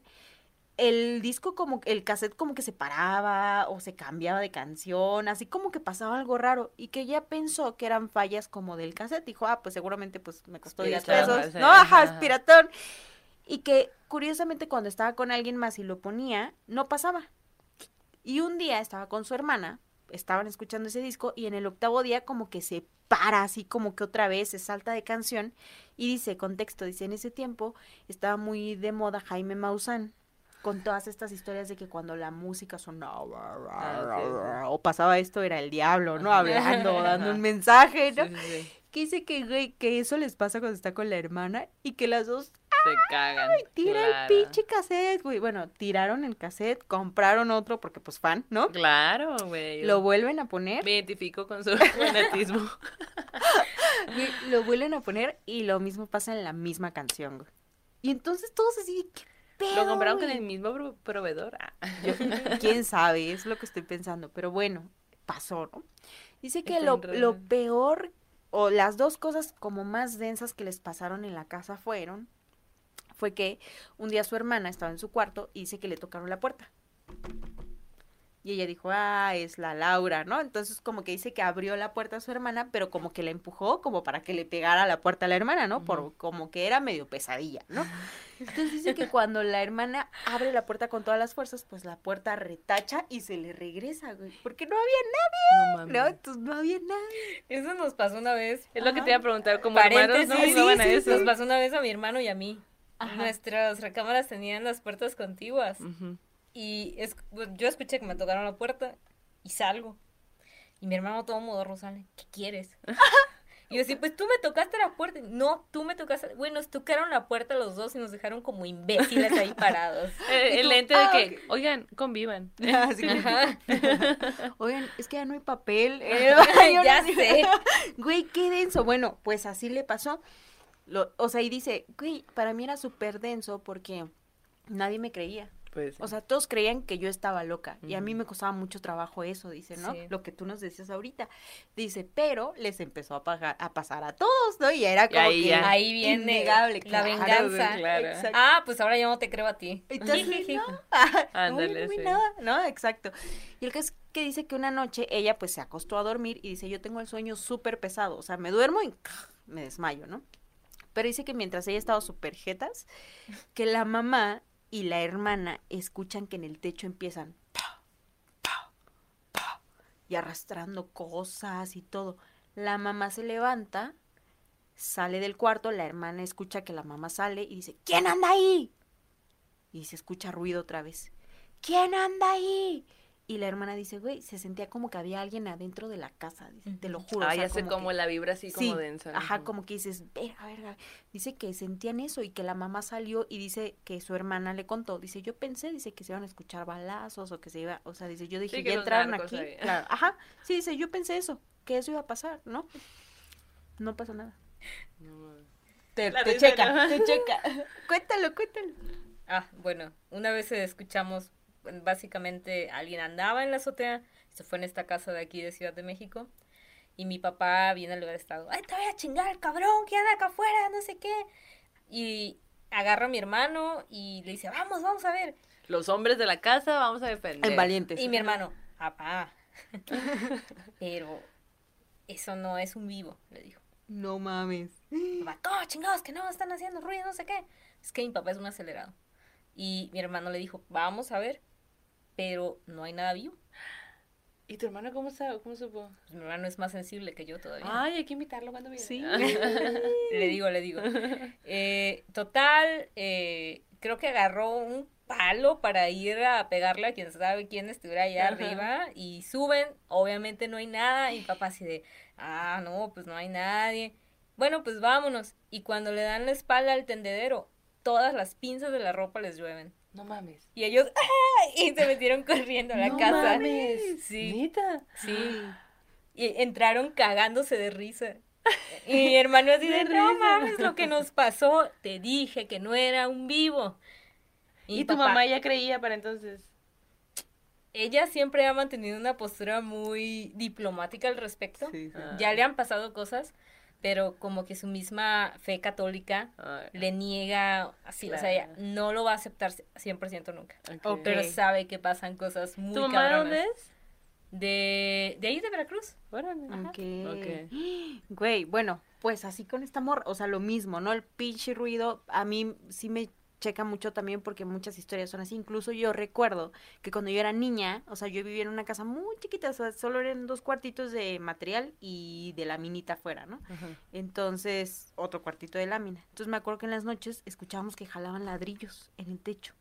el disco como el cassette como que se paraba o se cambiaba de canción, así como que pasaba algo raro y que ella pensó que eran fallas como del cassette, dijo, ah, pues seguramente pues me costó 10 Piratón, pesos, sí, no, ajá, ajá, es ajá. piratón. Y que curiosamente cuando estaba con alguien más y lo ponía, no pasaba. Y un día estaba con su hermana, estaban escuchando ese disco y en el octavo día como que se para así como que otra vez se salta de canción y dice, contexto, dice, en ese tiempo estaba muy de moda Jaime Maussan con todas estas historias de que cuando la música sonaba o pasaba esto era el diablo, ¿no? Hablando, dando un <laughs> mensaje, ¿no? Sí. Que dice que, güey, que eso les pasa cuando está con la hermana y que las dos Se cagan. tiran claro. el pinche cassette, güey. Bueno, tiraron el cassette, compraron otro porque pues fan, ¿no? Claro, güey. Lo vuelven a poner, Me identifico con su <laughs> fanatismo. <laughs> lo vuelven a poner y lo mismo pasa en la misma canción, güey. Y entonces todos así, ¿qué pedo, Lo compraron con el mismo pro- proveedor. Ah. Quién sabe, es lo que estoy pensando, pero bueno, pasó, ¿no? Dice que lo, lo peor o las dos cosas como más densas que les pasaron en la casa fueron fue que un día su hermana estaba en su cuarto y dice que le tocaron la puerta. Y ella dijo, ah, es la Laura, ¿no? Entonces como que dice que abrió la puerta a su hermana, pero como que la empujó como para que le pegara la puerta a la hermana, ¿no? Por como que era medio pesadilla, ¿no? <laughs> Entonces dice que cuando la hermana abre la puerta con todas las fuerzas, pues la puerta retacha y se le regresa, güey. Porque no había No mames. ¿no? Entonces no había nada. Eso nos pasó una vez. Es lo que te iba a preguntar, como hermanos no a sí, sí, eso. Nos pasó una vez a mi hermano y a mí. Ajá. Nuestras recámaras tenían las puertas contiguas. Ujú. Y es, yo escuché que me tocaron la puerta y salgo. Y mi hermano todo modo sale, ¿qué quieres? <laughs> Y yo así, pues tú me tocaste la puerta. No, tú me tocaste. Bueno, nos tocaron la puerta los dos y nos dejaron como imbéciles ahí parados. <laughs> Eh, el tú, ente de ah, que, oigan, convivan. <laughs> Así. Oigan, es que ya no hay papel. eh, ya no- sé. Güey, qué denso. Bueno, pues así le pasó. Lo, o sea, y dice, güey, para mí era súper denso porque nadie me creía. Pues. O sea, todos creían que yo estaba loca y a mí me costaba mucho trabajo eso, dice, ¿no? Sí. Lo que tú nos decías ahorita. Dice, pero les empezó a, pagar, a pasar a todos, ¿no? Y era Y como ahí que. Ahí viene innegable, la claro, venganza. claro. Ah, pues ahora ya no te creo a ti. Entonces, <laughs> Jijiji. no, <laughs> ah, Ándale, no, no, sí. nada, ¿no? Exacto. Y el que es que dice que una noche ella pues se acostó a dormir y dice, yo tengo el sueño súper pesado, o sea, me duermo y me desmayo, ¿no? Pero dice que mientras ella estaba súper jetas, que la mamá y la hermana escuchan que en el techo empiezan pa, pa, pa, y arrastrando cosas y todo. La mamá se levanta, sale del cuarto, la hermana escucha que la mamá sale y dice, ¿quién anda ahí? Y se escucha ruido otra vez. ¿Quién anda ahí? Y la hermana dice, güey, se sentía como que había alguien adentro de la casa, dice, te lo juro. o Ah, sea, ya sé como que- la vibra así como Sí, densa. Ajá, como que dices, verga, verga. Dice que sentían eso y que la mamá salió y dice que su hermana le contó. Dice, yo pensé, dice que se iban a escuchar balazos o que se iba, o sea, dice, yo dije, Sí, que ya entraron aquí. Claro, ajá, sí, dice, yo pensé eso, que eso iba a pasar, ¿no? No pasó nada. No. Te, te checa, ¿no? te checa. <laughs> cuéntalo, cuéntalo. Ah, bueno, una vez escuchamos, básicamente alguien andaba en la azotea, se fue en esta casa de aquí de Ciudad de México, y mi papá viene al lugar estado, ay, te voy a chingar, cabrón, que anda acá afuera, no sé qué. Y agarra a mi hermano y le dice, vamos, vamos a ver. Los hombres de la casa vamos a defender. En valientes. Y mi hermano, papá, <laughs> pero eso no es un vivo, le dijo. No mames. Papá, ¿cómo chingados que no están haciendo ruido, no sé qué? Es que mi papá es un acelerado. Y mi hermano le dijo, vamos a ver, pero no hay nada vivo. ¿Y tu hermano cómo, sabe, cómo supo? Pues mi hermano es más sensible que yo todavía. Ay, hay que invitarlo cuando viene. Sí. <laughs> Le digo, le digo. Eh, total, eh, creo que agarró un palo para ir a pegarle a quien sabe quién estuviera allá Ajá. arriba y suben, obviamente no hay nada y papá así de, ah, no, pues no hay nadie. Bueno, pues vámonos. Y cuando le dan la espalda al tendedero, todas las pinzas de la ropa les llueven. No mames. Y ellos, ¡ah! <laughs> y se metieron corriendo a la no casa. mames. Sí. Sí. <gasps> Y entraron cagándose de risa. <laughs> Y mi hermano así de, De no risa". mames lo que nos pasó. Te dije que no era un vivo. ¿Y, tu papá- mamá ya creía para entonces? Ella siempre ha mantenido una postura muy diplomática al respecto. Ah. Ya le han pasado cosas, pero como que su misma fe católica Ay, le niega así, o sea, ella Claro. no lo va a aceptar 100% nunca. ok. Pero sabe que pasan cosas muy ¿Tu mamá dónde es? De, de ahí de Veracruz. Órale. Ok. Ok. Güey, bueno, pues así con esta morra, o sea, lo mismo, ¿no? El pinche ruido a mí sí me checa mucho también porque muchas historias son así. Incluso yo recuerdo que cuando yo era niña, o sea, yo vivía en una casa muy chiquita, o sea, solo eran dos cuartitos de material y de laminita afuera, ¿no? Entonces, otro cuartito de lámina. Entonces me acuerdo que en las noches escuchábamos que jalaban ladrillos en el techo.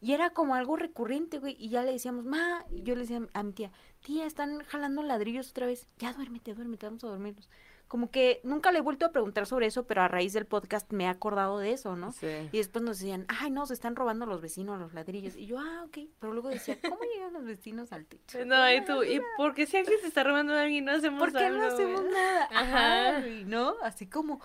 Y era como algo recurrente, güey. Y ya le decíamos, ma, y yo le decía a mi tía, tía, están jalando ladrillos otra vez. Ya duérmete, duérmete, vamos a dormirnos. Como que nunca le he vuelto a preguntar sobre eso, pero a raíz del podcast me he acordado de eso, ¿no? Sí. Y después nos decían, ay, no, se están robando los vecinos los ladrillos. Y yo, ah, ok. Pero luego decía, ¿cómo llegan los vecinos al techo? No, y tú, ¿y por qué si alguien se está robando a alguien no hacemos ¿Por qué algo, no hacemos nada? Ajá. Güey, ¿no? Así como,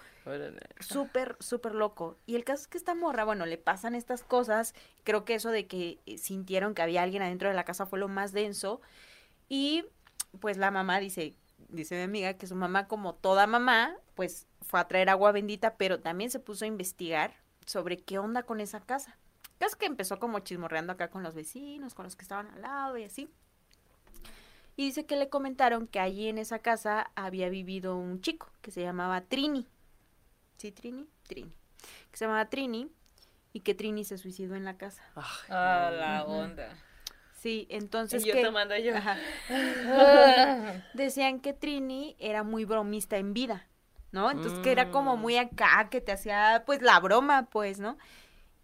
súper, súper loco. Y el caso es que esta morra, bueno, le pasan estas cosas. Creo que eso de que eh, sintieron que había alguien adentro de la casa fue lo más denso. Y pues la mamá dice, dice mi amiga, que su mamá, como toda mamá, pues fue a traer agua bendita, pero también se puso a investigar sobre qué onda con esa casa. Caso que empezó como chismorreando acá con los vecinos, con los que estaban al lado y así. Y dice que le comentaron que allí en esa casa había vivido un chico que se llamaba Trini. ¿Sí, Trini? Trini. Que se llamaba Trini y que Trini se suicidó en la casa. Ay, A no. la onda. Sí, entonces Y yo que tomando yo. Ajá. <laughs> decían que Trini era muy bromista en vida, ¿no? Entonces que era como Mm. muy acá, que te hacía pues la broma, pues, ¿no?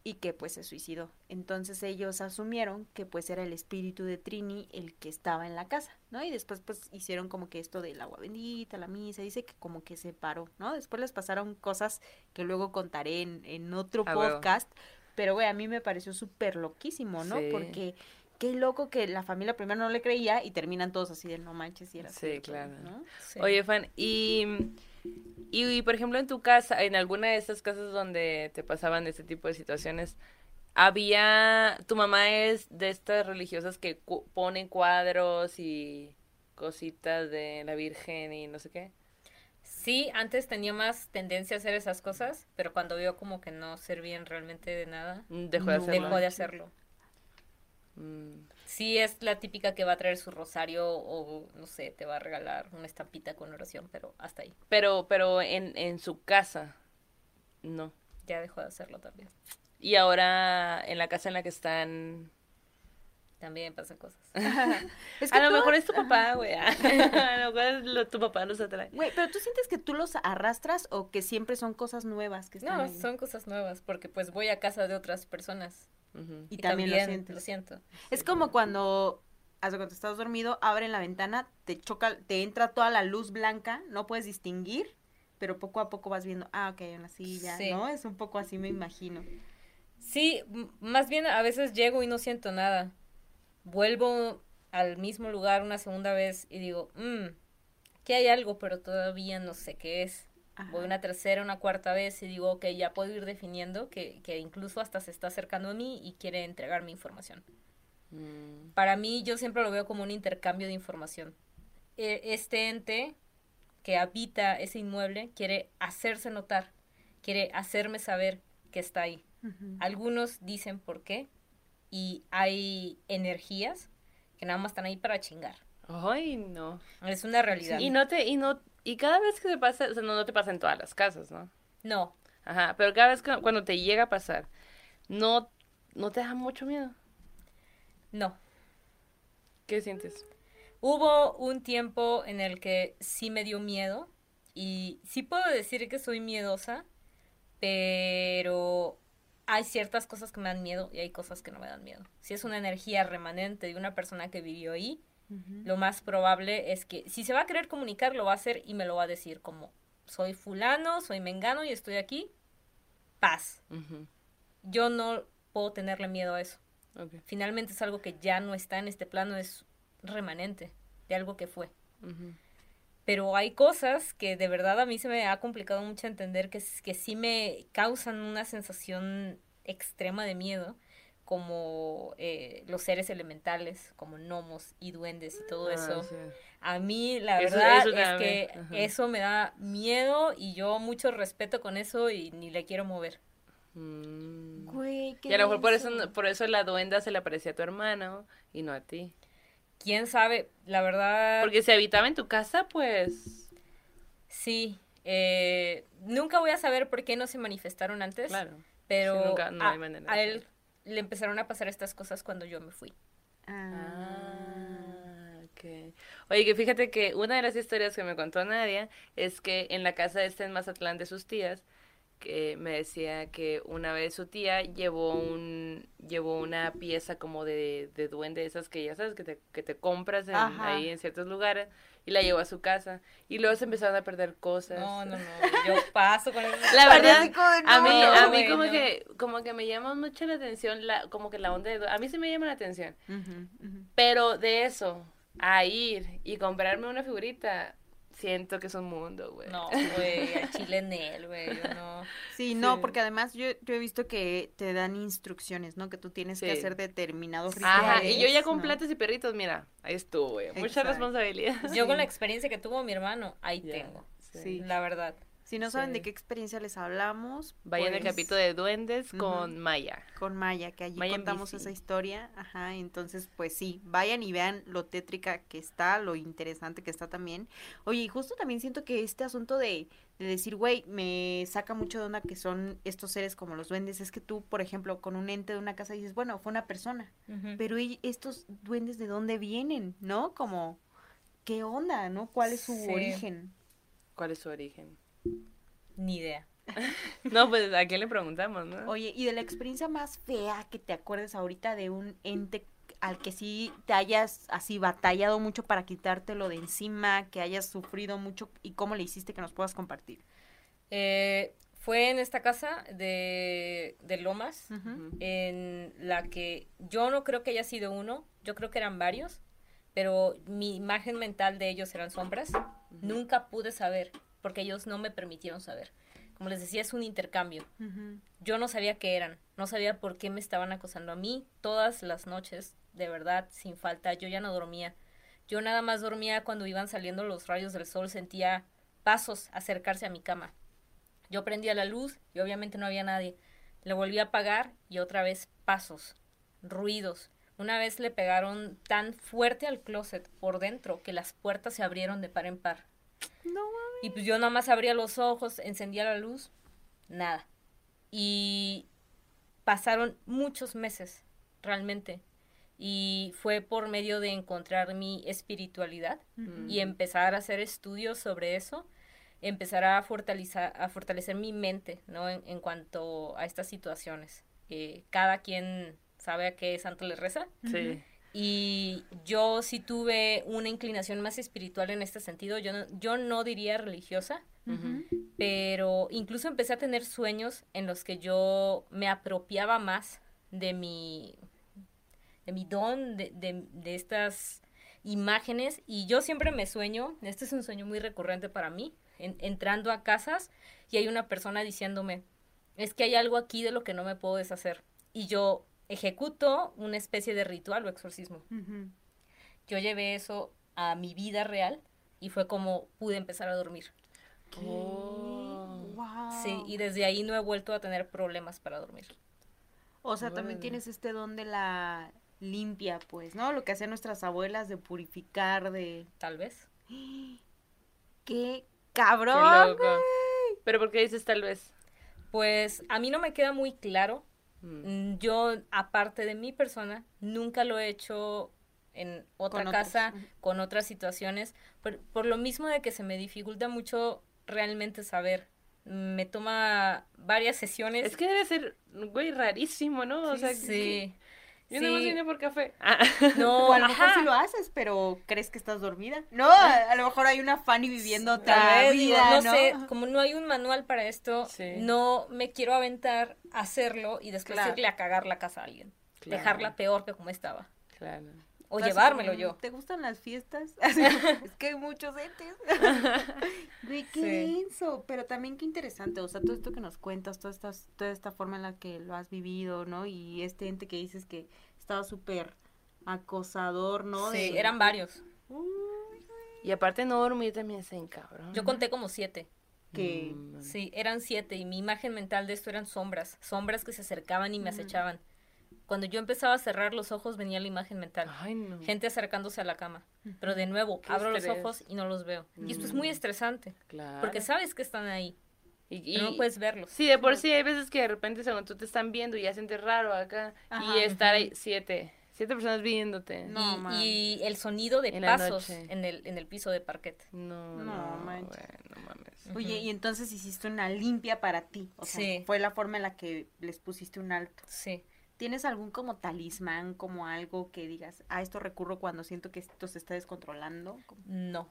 Y que pues se suicidó. Entonces ellos asumieron que pues era el espíritu de Trini el que estaba en la casa, ¿no? Y después pues hicieron como que esto del agua bendita, la misa, dice que como que se paró, ¿no? Después les pasaron cosas que luego contaré en, en otro A huevo. podcast, pero güey, a mí me pareció súper loquísimo, ¿no? Sí. Porque qué loco que la familia primero no le creía y terminan todos así de no manches y era Sí, cierto", claro. ¿no? Sí. Oye, Fan, y, y, y, por ejemplo en tu casa, en alguna de estas casas donde te pasaban este tipo de situaciones, había, tu mamá es de estas religiosas que cu- ponen cuadros y cositas de la Virgen y no sé qué. Sí, antes tenía más tendencia a hacer esas cosas, pero cuando vio como que no servían realmente de nada, Dejó de No. hacerlo. dejó de hacerlo. Mm, Sí, es la típica que va a traer su rosario o, no sé, te va a regalar una estampita con oración, pero hasta ahí. Pero, pero en, en su casa, no. Ya dejó de hacerlo también. Y ahora en la casa en la que están... También pasan cosas. <laughs> <laughs> Es que A lo tú- mejor es tu papá, güey. <laughs> A lo mejor lo- tu papá nos atrae. Güey, pero tú sientes que tú los arrastras o que siempre son cosas nuevas que están No, ahí? son cosas nuevas, porque pues voy a casa de otras personas. Y, también, lo sientes. lo siento. Es como cuando, hace cuando estás dormido, abren la ventana, te choca, te entra toda la luz blanca, no puedes distinguir, pero poco a poco vas viendo, ah, ok, en la silla, Sí. ¿no? Es un poco así, me imagino. Sí, más bien a veces llego y no siento nada. Vuelvo al mismo lugar una segunda vez y digo, mmm, que hay algo, pero todavía no sé qué es. Ajá. Voy una tercera, una cuarta vez y digo, ok, ya puedo ir definiendo que, que incluso hasta se está acercando a mí y quiere entregarme información. Mm, Para mí yo siempre lo veo como un intercambio de información. E- Este ente que habita ese inmueble quiere hacerse notar, quiere hacerme saber que está ahí. Ujú. Algunos dicen por qué y hay energías que nada más están ahí para chingar. Ay, no. Es una realidad. Y no te, y no, y cada vez que te pasa, o sea, no, no te pasa en todas las casas, ¿no? No, Ajá, pero cada vez que, cuando te llega a pasar, no, no te da mucho miedo. no. ¿Qué sientes? Hubo un tiempo en el que sí me dio miedo y sí puedo decir que soy miedosa, pero hay ciertas cosas que me dan miedo y hay cosas que no me dan miedo. Si es una energía remanente de una persona que vivió ahí, Lo más probable es que si se va a querer comunicar, lo va a hacer y me lo va a decir como soy fulano, soy mengano y estoy aquí. Paz. Yo no puedo tenerle miedo a eso. Finalmente es algo que ya no está en este plano, es remanente de algo que fue. Pero hay cosas que de verdad a mí se me ha complicado mucho entender que, que sí me causan una sensación extrema de miedo, como eh, los seres elementales, como gnomos y duendes y todo Ah, eso. sí. A mí la Eso- verdad eso es que ajá. eso me da miedo y yo mucho respeto con eso y ni le quiero mover. Mm. Güey, qué Y a lo mejor por eso, por eso la duenda se le aparecía a tu hermano y no a ti. ¿Quién sabe? La verdad... Porque si habitaba en tu casa, pues... Sí, eh, nunca voy a saber por qué no se manifestaron antes, Claro. pero Sí, nunca- no a, hay manera de a él. Le empezaron a pasar estas cosas cuando yo me fui. Ah. Ah, ok. Oye, que fíjate que una de las historias que me contó Nadia es que en la casa de este en Mazatlán de sus tías, que me decía que una vez su tía llevó un llevó una pieza como de, de duende esas que ya sabes que te, que te compras en- ahí en ciertos lugares y la llevó a su casa y luego se empezaron a perder cosas. No, no, no, yo paso con eso. La verdad, como, a mí, no, a mí como no. que, como que me llama mucho la atención, la, como que la onda de, a mí sí me llama la atención, pero de eso, a ir y comprarme una figurita, siento que es un mundo, güey. No, <laughs> güey, a chile en él, güey, no. Sí, no, porque además yo, yo he visto que te dan instrucciones, ¿no? Que tú tienes que hacer determinados rituales. Ajá, y yo ya con ¿no? platos y perritos, mira, ahí estuvo, güey, mucha responsabilidad. Yo con la experiencia que tuvo mi hermano, ahí Ya, tengo, Sí. la verdad. Si no saben de qué experiencia les hablamos, Vayan al pues, capítulo de duendes con Maya. con Maya, que allí Maya contamos esa historia. Ajá, entonces, pues sí, vayan y vean lo tétrica que está, lo interesante que está también. Oye, y justo también siento que este asunto de, de decir, güey, me saca mucho de onda que son estos seres como los duendes. Es que tú, por ejemplo, con un ente de una casa dices, bueno, fue una persona, pero ¿y estos duendes de dónde vienen? ¿No? Como, ¿qué onda? ¿No? ¿Cuál es su Sí. origen? ¿Cuál es su origen? Ni idea. <laughs> No, pues a quién le preguntamos, ¿no? Oye, y de la experiencia más fea que te acuerdes ahorita de un ente al que sí te hayas así batallado mucho para quitártelo de encima, que hayas sufrido mucho y cómo le hiciste que nos puedas compartir. Eh, fue en esta casa de, de Lomas, en la que yo no creo que haya sido uno, yo creo que eran varios, pero mi imagen mental de ellos eran sombras. Nunca pude saber, porque ellos no me permitieron saber. como les decía, es un intercambio. Yo no sabía qué eran, no sabía por qué me estaban acosando a mí todas las noches, de verdad, sin falta. Yo ya no dormía. Yo nada más dormía cuando iban saliendo los rayos del sol, sentía pasos acercarse a mi cama. Yo prendía la luz y obviamente no había nadie. Le volví a apagar y otra vez pasos, ruidos. Una vez le pegaron tan fuerte al closet por dentro que las puertas se abrieron de par en par. No Y pues yo nada más abría los ojos, encendía la luz, nada. Y pasaron muchos meses, realmente. Y fue por medio de encontrar mi espiritualidad y empezar a hacer estudios sobre eso, empezar a fortalecer, a fortalecer mi mente, ¿no? En, cuanto a estas situaciones. Eh, cada quien sabe a qué santo le reza. Sí. Y yo sí tuve una inclinación más espiritual en este sentido. Yo no, yo no diría religiosa, pero incluso empecé a tener sueños en los que yo me apropiaba más de mi, de mi don, de, de, estas imágenes. Y yo siempre me sueño, este es un sueño muy recurrente para mí, entrando a casas y hay una persona diciéndome, es que hay algo aquí de lo que no me puedo deshacer. Y yo ejecuto una especie de ritual o exorcismo. Yo llevé eso a mi vida real y fue como pude empezar a dormir. Wow. Sí, y desde ahí no he vuelto a tener problemas para dormir. O sea, también tienes este don de la limpia, pues, ¿no? Lo que hacían nuestras abuelas de purificar, de... Tal vez. <gasps> ¡Qué cabrón! ¿Pero por qué dices tal vez? Pues a mí no me queda muy claro Mm. Yo, aparte de mi persona, nunca lo he hecho en otra casa, con otras situaciones, por, lo mismo de que se me dificulta mucho realmente saber. Me toma varias sesiones. Es que debe ser, güey, rarísimo, ¿no? o sea, sí. Yo no vine por café. <laughs> No, a lo mejor sí lo haces, pero crees que estás dormida. No, a, lo mejor hay una Fanny viviendo otra vida, no, sé, como no hay un manual para esto, no me quiero aventar a hacerlo y después irle a cagar la casa a alguien. Dejarla peor que como estaba. Claro. O llevármelo yo. ¿Te gustan las fiestas? <laughs> es que hay muchos entes. <laughs> Güey, qué Pero también qué interesante. O sea, todo esto que nos cuentas, toda esta, toda esta forma en la que lo has vivido, ¿no? Y este ente que dices que estaba súper acosador, ¿no? Sí, eran varios. y aparte no dormir también se cabrón. Yo conté como siete. Que mm, sí, eran siete y mi imagen mental de esto eran sombras, sombras que se acercaban y me acechaban. Cuando yo empezaba a cerrar los ojos venía la imagen mental. Gente acercándose a la cama. Pero de nuevo, abro los ojos y no los veo. Y esto es muy mm. estresante. Claro. Porque sabes que están ahí. Y, no puedes verlos. Sí, de por sí hay veces que de repente según tú te están viendo y ya sientes raro acá. y estar ahí siete. Siete personas viéndote. y, el sonido de pasos en el, en el piso de parquet. No, no, mames. Oye, y entonces hiciste una limpia para ti. O sea, fue la forma en la que les pusiste un alto. Sí. ¿Tienes algún como talismán, como algo que digas, a esto recurro cuando siento que esto se está descontrolando? No,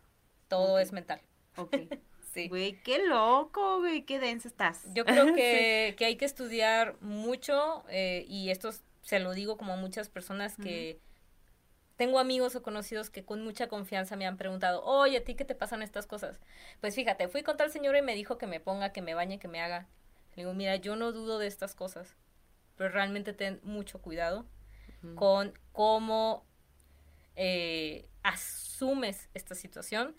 todo es mental. Ok. <laughs> sí. Güey, qué loco, güey, qué densa estás. Yo creo <laughs> que, que hay que estudiar mucho eh, y esto se lo digo como a muchas personas que... Tengo amigos o conocidos que con mucha confianza me han preguntado, oye, ¿a ti qué te pasan estas cosas? Pues fíjate, fui con tal señora y me dijo que me ponga, que me bañe, que me haga. Le digo, mira, yo no dudo de estas cosas pero realmente ten mucho cuidado con cómo eh, asumes esta situación.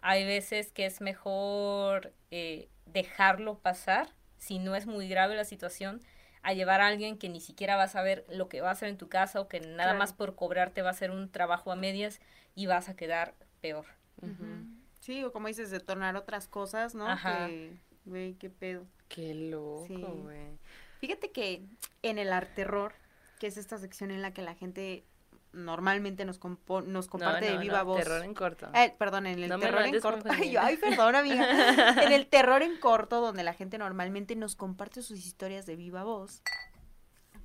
Hay veces que es mejor eh, dejarlo pasar, si no es muy grave la situación, a llevar a alguien que ni siquiera va a saber lo que va a hacer en tu casa o que nada más por cobrarte va a hacer un trabajo a medias y vas a quedar peor. Sí, o como dices, detonar otras cosas, ¿no? Ajá. güey, qué pedo. Qué loco, güey. Fíjate que en el arte terror, que es esta sección en la que la gente normalmente nos, nos comparte de viva voz. Terror en corto. Eh, perdón, en el terror en corto. Ay, perdón, amiga. <laughs> en el terror en corto, donde la gente normalmente nos comparte sus historias de viva voz.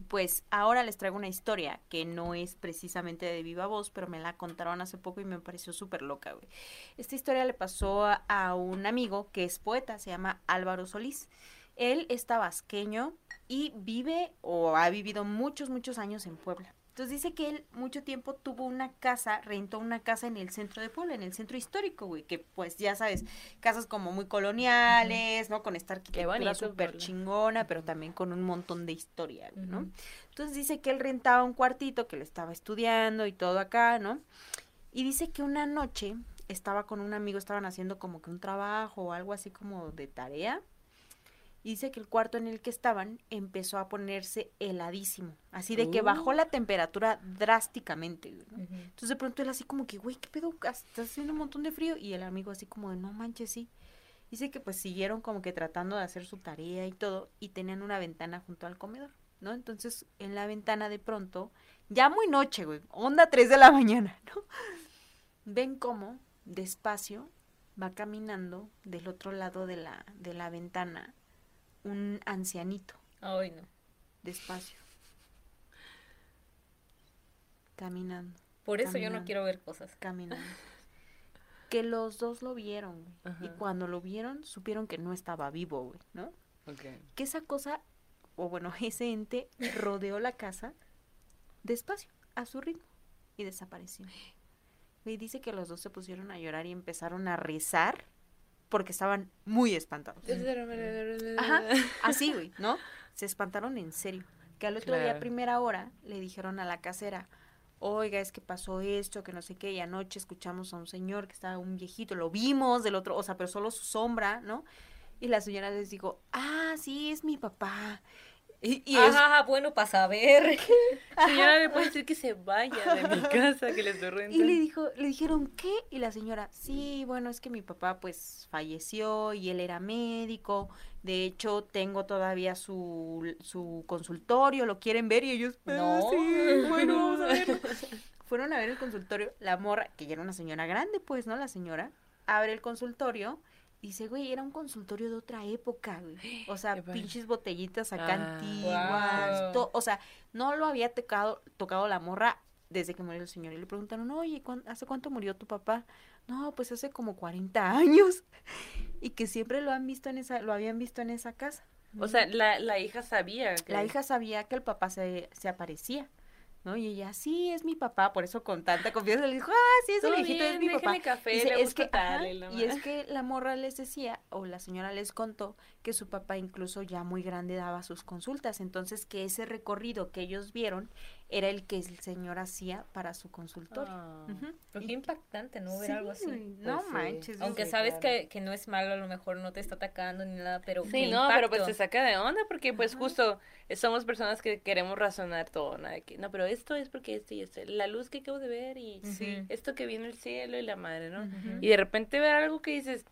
Pues ahora les traigo una historia que no es precisamente de viva voz, pero me la contaron hace poco y me pareció súper loca, güey. Esta historia le pasó a un amigo que es poeta, se llama Álvaro Solís. Él es tabasqueño y vive o ha vivido muchos, muchos años en Puebla. Entonces dice que él mucho tiempo tuvo una casa, rentó una casa en el centro de Puebla, en el centro histórico, güey, que pues ya sabes, casas como muy coloniales, ¿no? Con esta arquitectura súper chingona, pero también con un montón de historia, güey, ¿no? Entonces dice que él rentaba un cuartito, que le estaba estudiando y todo acá, ¿no? Y dice que una noche estaba con un amigo, estaban haciendo como que un trabajo o algo así como de tarea. Y dice que el cuarto en el que estaban empezó a ponerse heladísimo, así de que Uh. bajó la temperatura drásticamente. ¿no? Entonces de pronto él así como que, güey, ¿qué pedo? Está haciendo un montón de frío. Y el amigo así como de, no manches, sí. Dice que pues siguieron como que tratando de hacer su tarea y todo. Y tenían una ventana junto al comedor, ¿no? Entonces en la ventana de pronto, ya muy noche, güey, onda 3 de la <laughs> mañana, ¿no? Ven cómo despacio va caminando del otro lado de la, de la ventana un ancianito, Ay, no. despacio. Caminando. Por eso yo no quiero ver cosas. caminando. Que los dos lo vieron, güey. Y cuando lo vieron, supieron que no estaba vivo, güey, ¿no? Ok. Que esa cosa, o bueno, <laughs> ese ente rodeó la casa despacio, a su ritmo, y desapareció. Y dice que los dos se pusieron a llorar y empezaron a rezar porque estaban muy espantados. Ajá, <laughs> así, güey, ¿no? Se espantaron en serio. Que al otro día, a primera hora, le dijeron a la casera, oiga, es que pasó esto, que no sé qué, y anoche escuchamos a un señor que estaba un viejito, lo vimos del otro, o sea, pero solo su sombra, ¿no? Y la señora les dijo, ah, sí, es mi papá. Y, y es- Ajá, bueno, para saber. <laughs> Señora, ¿le puede decir que se vaya de mi <laughs> casa, que le estoy Y le dijo, le dijeron, ¿qué? Y la señora, sí, bueno, es que mi papá pues falleció y él era médico. De hecho, tengo todavía su, su consultorio, ¿lo quieren ver? Y ellos, "Ah, No. sí, bueno, vamos a verlo. <laughs> Fueron a ver el consultorio, la morra, que ya era una señora grande, pues, ¿no? La señora, abre el consultorio dice, güey, era un consultorio de otra época, güey. O sea, pinches botellitas acá Ah. antiguas, to- o sea, no lo había tocado, tocado la morra desde que murió el señor. Y le preguntaron, oye, ¿cuán- ¿hace cuánto murió tu papá? No, pues hace como 40 años. <laughs> Y que siempre lo han visto en esa, lo habían visto en esa casa. O sea, la, la hija sabía que... La hija sabía que el papá se, se aparecía. ¿No? Y ella, sí, es mi papá, por eso con tanta confianza le dijo, ah, sí, viejito es bien, mi papá. Dice, le es que, tal, y y es que la morra les decía, o la señora les contó, que su papá incluso ya muy grande daba sus consultas, entonces que ese recorrido que ellos vieron era el que el señor hacía para su consultorio. Ah. Pero Y- qué impactante, ¿no? Ver Sí, algo así. no sí. manches. Aunque sí, sabes claro. que, que no es malo, a lo mejor no te está atacando ni nada, pero Sí, no, pero pues se saca de onda porque pues justo eh, somos personas que queremos razonar todo, nada de que, no, pero esto es porque esto y esto, la luz que acabo de ver y Sí. esto que viene el cielo y la madre, ¿no? Y de repente ver algo que dices.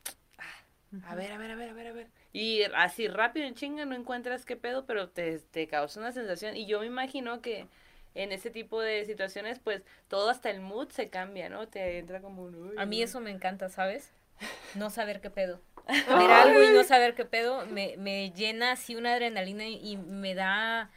A ver, a ver, a ver, a ver, a ver. Y así rápido en chinga no encuentras qué pedo, pero te, te causa una sensación. Y yo me imagino que en ese tipo de situaciones, pues todo hasta el mood se cambia, ¿no? Te entra como un... "Uy, A mí no". eso me encanta, ¿sabes? No saber qué pedo. <laughs> Ver algo y no saber qué pedo me, me llena así una adrenalina y, y me da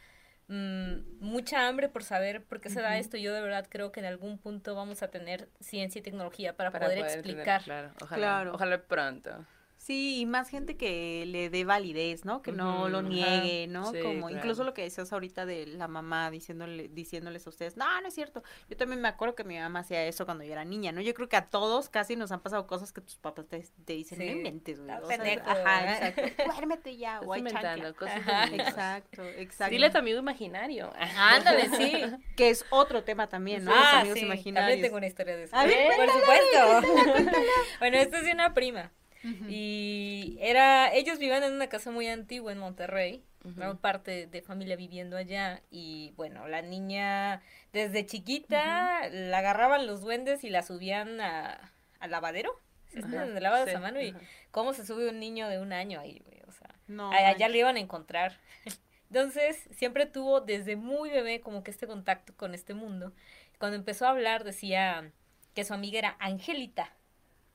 mm, mucha hambre por saber por qué se da esto. Yo de verdad creo que en algún punto vamos a tener ciencia y tecnología para, Para poder, explicar. claro, ojalá, Claro. ojalá pronto. Sí, y más gente que le dé validez, ¿no? Que no lo niegue, ¿no? Sí, Como claro. incluso lo que decías ahorita de la mamá diciéndole, diciéndoles a ustedes, no, no es cierto. Yo también me acuerdo que mi mamá hacía eso cuando yo era niña, ¿no? Yo creo que a todos casi nos han pasado cosas que tus papás te, te dicen, Sí. no inventes, güey. Está o sea, pendejo, ajá, ¿verdad? exacto. <laughs> Duérmete ya, hay inventando cosas. Exacto, exacto. Dile a tu amigo imaginario. Ándale, sí. <laughs> Que es otro tema también, ¿no? Ah, Los amigos sí, imaginarios. También tengo una historia de eso. A ver, Por supuesto. <laughs> bueno, esto es de una prima. Y era, ellos vivían en una casa muy antigua en Monterrey, gran parte de familia viviendo allá. Y bueno, la niña desde chiquita la agarraban los duendes y la subían a, al lavadero, ¿sí? Ajá, donde lavas sí, a mano y cómo se sube un niño de un año ahí, güey, o sea, No, allá le iban a encontrar. <laughs> Entonces, siempre tuvo desde muy bebé como que este contacto con este mundo. Cuando empezó a hablar decía que su amiga era Angelita,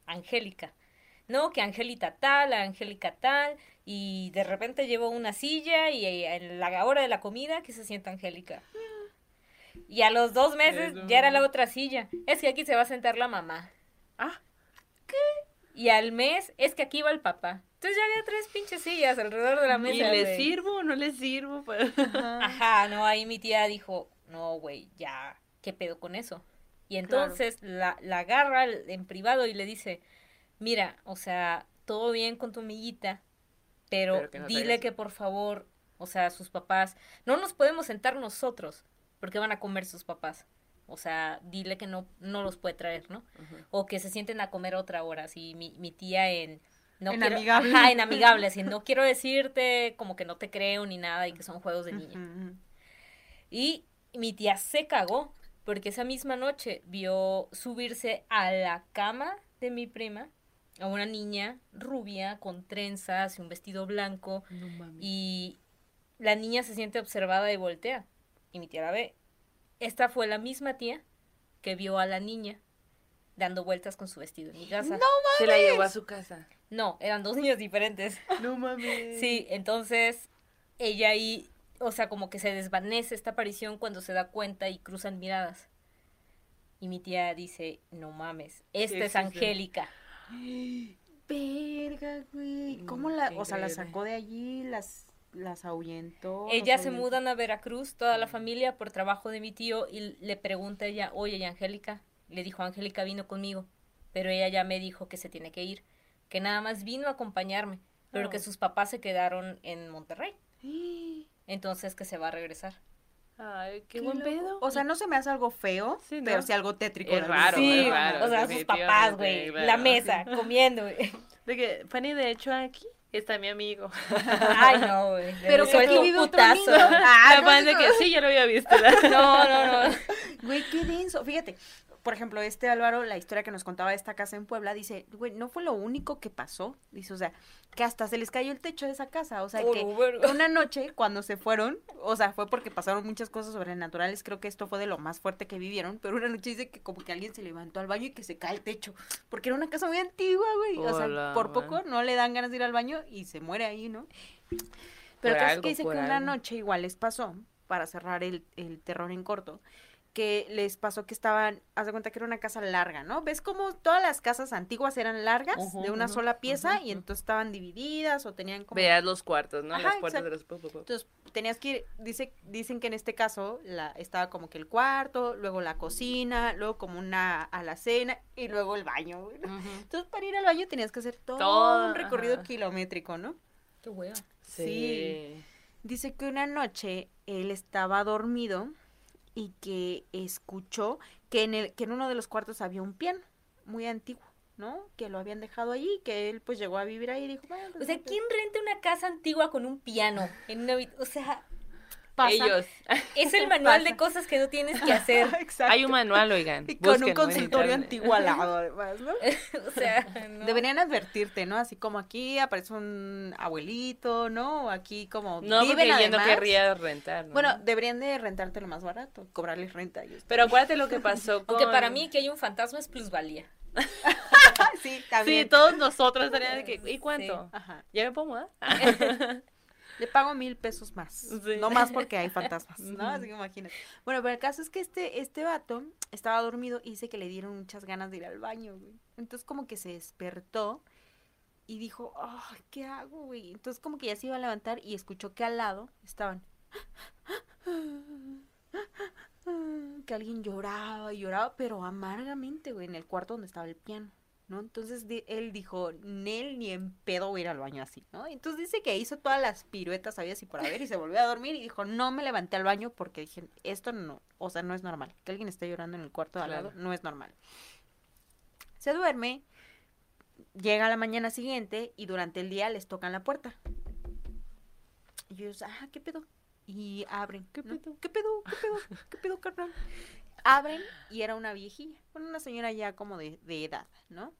Angélica. No, que Angélica tal, Angélica tal, y de repente llevó una silla y en la hora de la comida que se sienta Angélica. <gasps> Y a los dos meses Eso. ya era la otra silla. Es que aquí se va a sentar la mamá. Ah, Y al mes es que aquí va el papá. Entonces ya había tres pinches sillas alrededor de la ¿Y mesa. le güey. sirvo o no le sirvo? Pues, <laughs> Ajá, no, ahí mi tía dijo, no, güey, ya, ¿qué pedo con eso? Y entonces la, la agarra en privado y le dice, mira, o sea, todo bien con tu amiguita, pero, Pero que no dile que por favor, o sea, sus papás, no nos podemos sentar nosotros, porque van a comer sus papás. O sea, dile que no, no los puede traer, ¿no? O que se sienten a comer otra hora, así mi, mi tía en... No En quiero, amigable. Ajá, en amigable, así, <laughs> no quiero decirte como que no te creo ni nada y que son juegos de niña. Y mi tía se cagó porque esa misma noche vio subirse a la cama de mi prima a una niña rubia con trenzas y un vestido blanco No mames. y la niña se siente observada y voltea y mi tía la ve. Esta fue la misma tía que vio a la niña dando vueltas con su vestido en mi casa. Se la llevó a su casa. No, eran dos niños diferentes. <laughs> No mames. Sí, entonces ella ahí, o sea, como que se desvanece esta aparición cuando se da cuenta y cruzan miradas. Y mi tía dice, no mames, esta es. Angélica. Verga, güey. ¿Cómo Mm, la, qué o sea, la sacó de allí, las, las ahuyentó? Ella se mudan a Veracruz, toda la familia, por trabajo de mi tío, y le pregunta a ella, oye, ¿y Angélica? Le dijo, Angélica vino conmigo, pero ella ya me dijo que se tiene que ir, que nada más vino a acompañarme, pero que Oh. sus papás se quedaron en Monterrey, <gasps> entonces que se va a regresar. Ay, qué, Qué buen loco. pedo. O sea, no se me hace algo feo, Sí, ¿no? pero sí algo tétrico. Es raro, sí, es raro, o sea, sus papás, güey, la mesa, <laughs> comiendo, güey. De que, Fanny, de hecho, aquí está mi amigo. <laughs> Ay, no, güey. Pero que aquí un vive otro putazo. <laughs> Ah, no, fan de no. que sí, ya lo había visto. No, no, no. Güey, qué denso. Fíjate, por ejemplo, este Álvaro, la historia que nos contaba de esta casa en Puebla, dice, güey, no fue lo único que pasó. Dice, o sea, que hasta se les cayó el techo de esa casa. O sea, Oh, que verga. una noche cuando se fueron, o sea, fue porque pasaron muchas cosas sobrenaturales. Creo que esto fue de lo más fuerte que vivieron. Pero una noche dice que como que alguien se levantó al baño y que se cae el techo. Porque era una casa muy antigua, güey. O sea, Hola, por poco no le dan ganas de ir al baño y se muere ahí, ¿no? Pero Por el caso es algo, que dice que una noche igual les pasó, para cerrar el, el terror en corto, que les pasó que estaban, haz de cuenta que era una casa larga, ¿no? ¿Ves cómo todas las casas antiguas eran largas, de una sola pieza, y entonces estaban divididas o tenían como... Veas los cuartos, ¿no? Ajá, Las puertas de los... Entonces tenías que ir, dice, dicen que en este caso la, estaba como que el cuarto, luego la cocina, luego como una alacena y luego el baño. Entonces para ir al baño tenías que hacer todo, Todo, un recorrido kilométrico, ¿no? Qué wea. Sí. Dice que una noche él estaba dormido y que escuchó que en, el, que en uno de los cuartos había un piano muy antiguo, ¿no? Que lo habían dejado allí, que él pues llegó a vivir ahí y dijo, bueno, pues, O sea, ¿quién renta una casa antigua con un piano? En una o sea, pasa. Ellos. es el <laughs> manual Pasa. de cosas que no tienes que hacer. Exacto. Hay un manual, oigan. Y con un consultorio antiguo al lado, <laughs> además, ¿no? <laughs> o sea, no. Deberían advertirte, ¿no? Así como aquí aparece un abuelito, ¿no? O aquí como No, viven porque yo no querría rentar, ¿no? Bueno, deberían de rentarte lo más barato, cobrarles renta. a ellos. Pero acuérdate lo que pasó con... Aunque para mí que hay un fantasma es plusvalía. sí, Sí, también. todos nosotros estaríamos de que... ¿Y cuánto? Sí. Ajá. ¿Ya me puedo mudar? Le pago mil pesos más. Sí. No más porque hay fantasmas, ¿no? Así que imagínate. Bueno, pero el caso es que este, este vato estaba dormido y dice que le dieron muchas ganas de ir al baño, güey. Entonces como que se despertó y dijo, ay, ¿qué hago, güey? Entonces como que ya se iba a levantar y escuchó que al lado estaban... Que alguien lloraba y lloraba, pero amargamente, güey, en el cuarto donde estaba el piano. ¿No? Entonces di- él dijo, Nel ni en pedo voy a ir al baño así, ¿no? Entonces dice que hizo todas las piruetas había y por haber y se volvió a dormir y dijo, no me levanté al baño porque dije, esto no, o sea, no es normal. Que alguien esté llorando en el cuarto de al lado Claro. no es normal. Se duerme, llega a la mañana siguiente y durante el día les tocan la puerta. Y ellos, ah, ¿qué pedo? Y abren. ¿Qué pedo? ¿Qué pedo? ¿Qué pedo? ¿Qué pedo, carnal? Abren y era una viejilla, bueno, una señora ya como de, de edad, ¿no?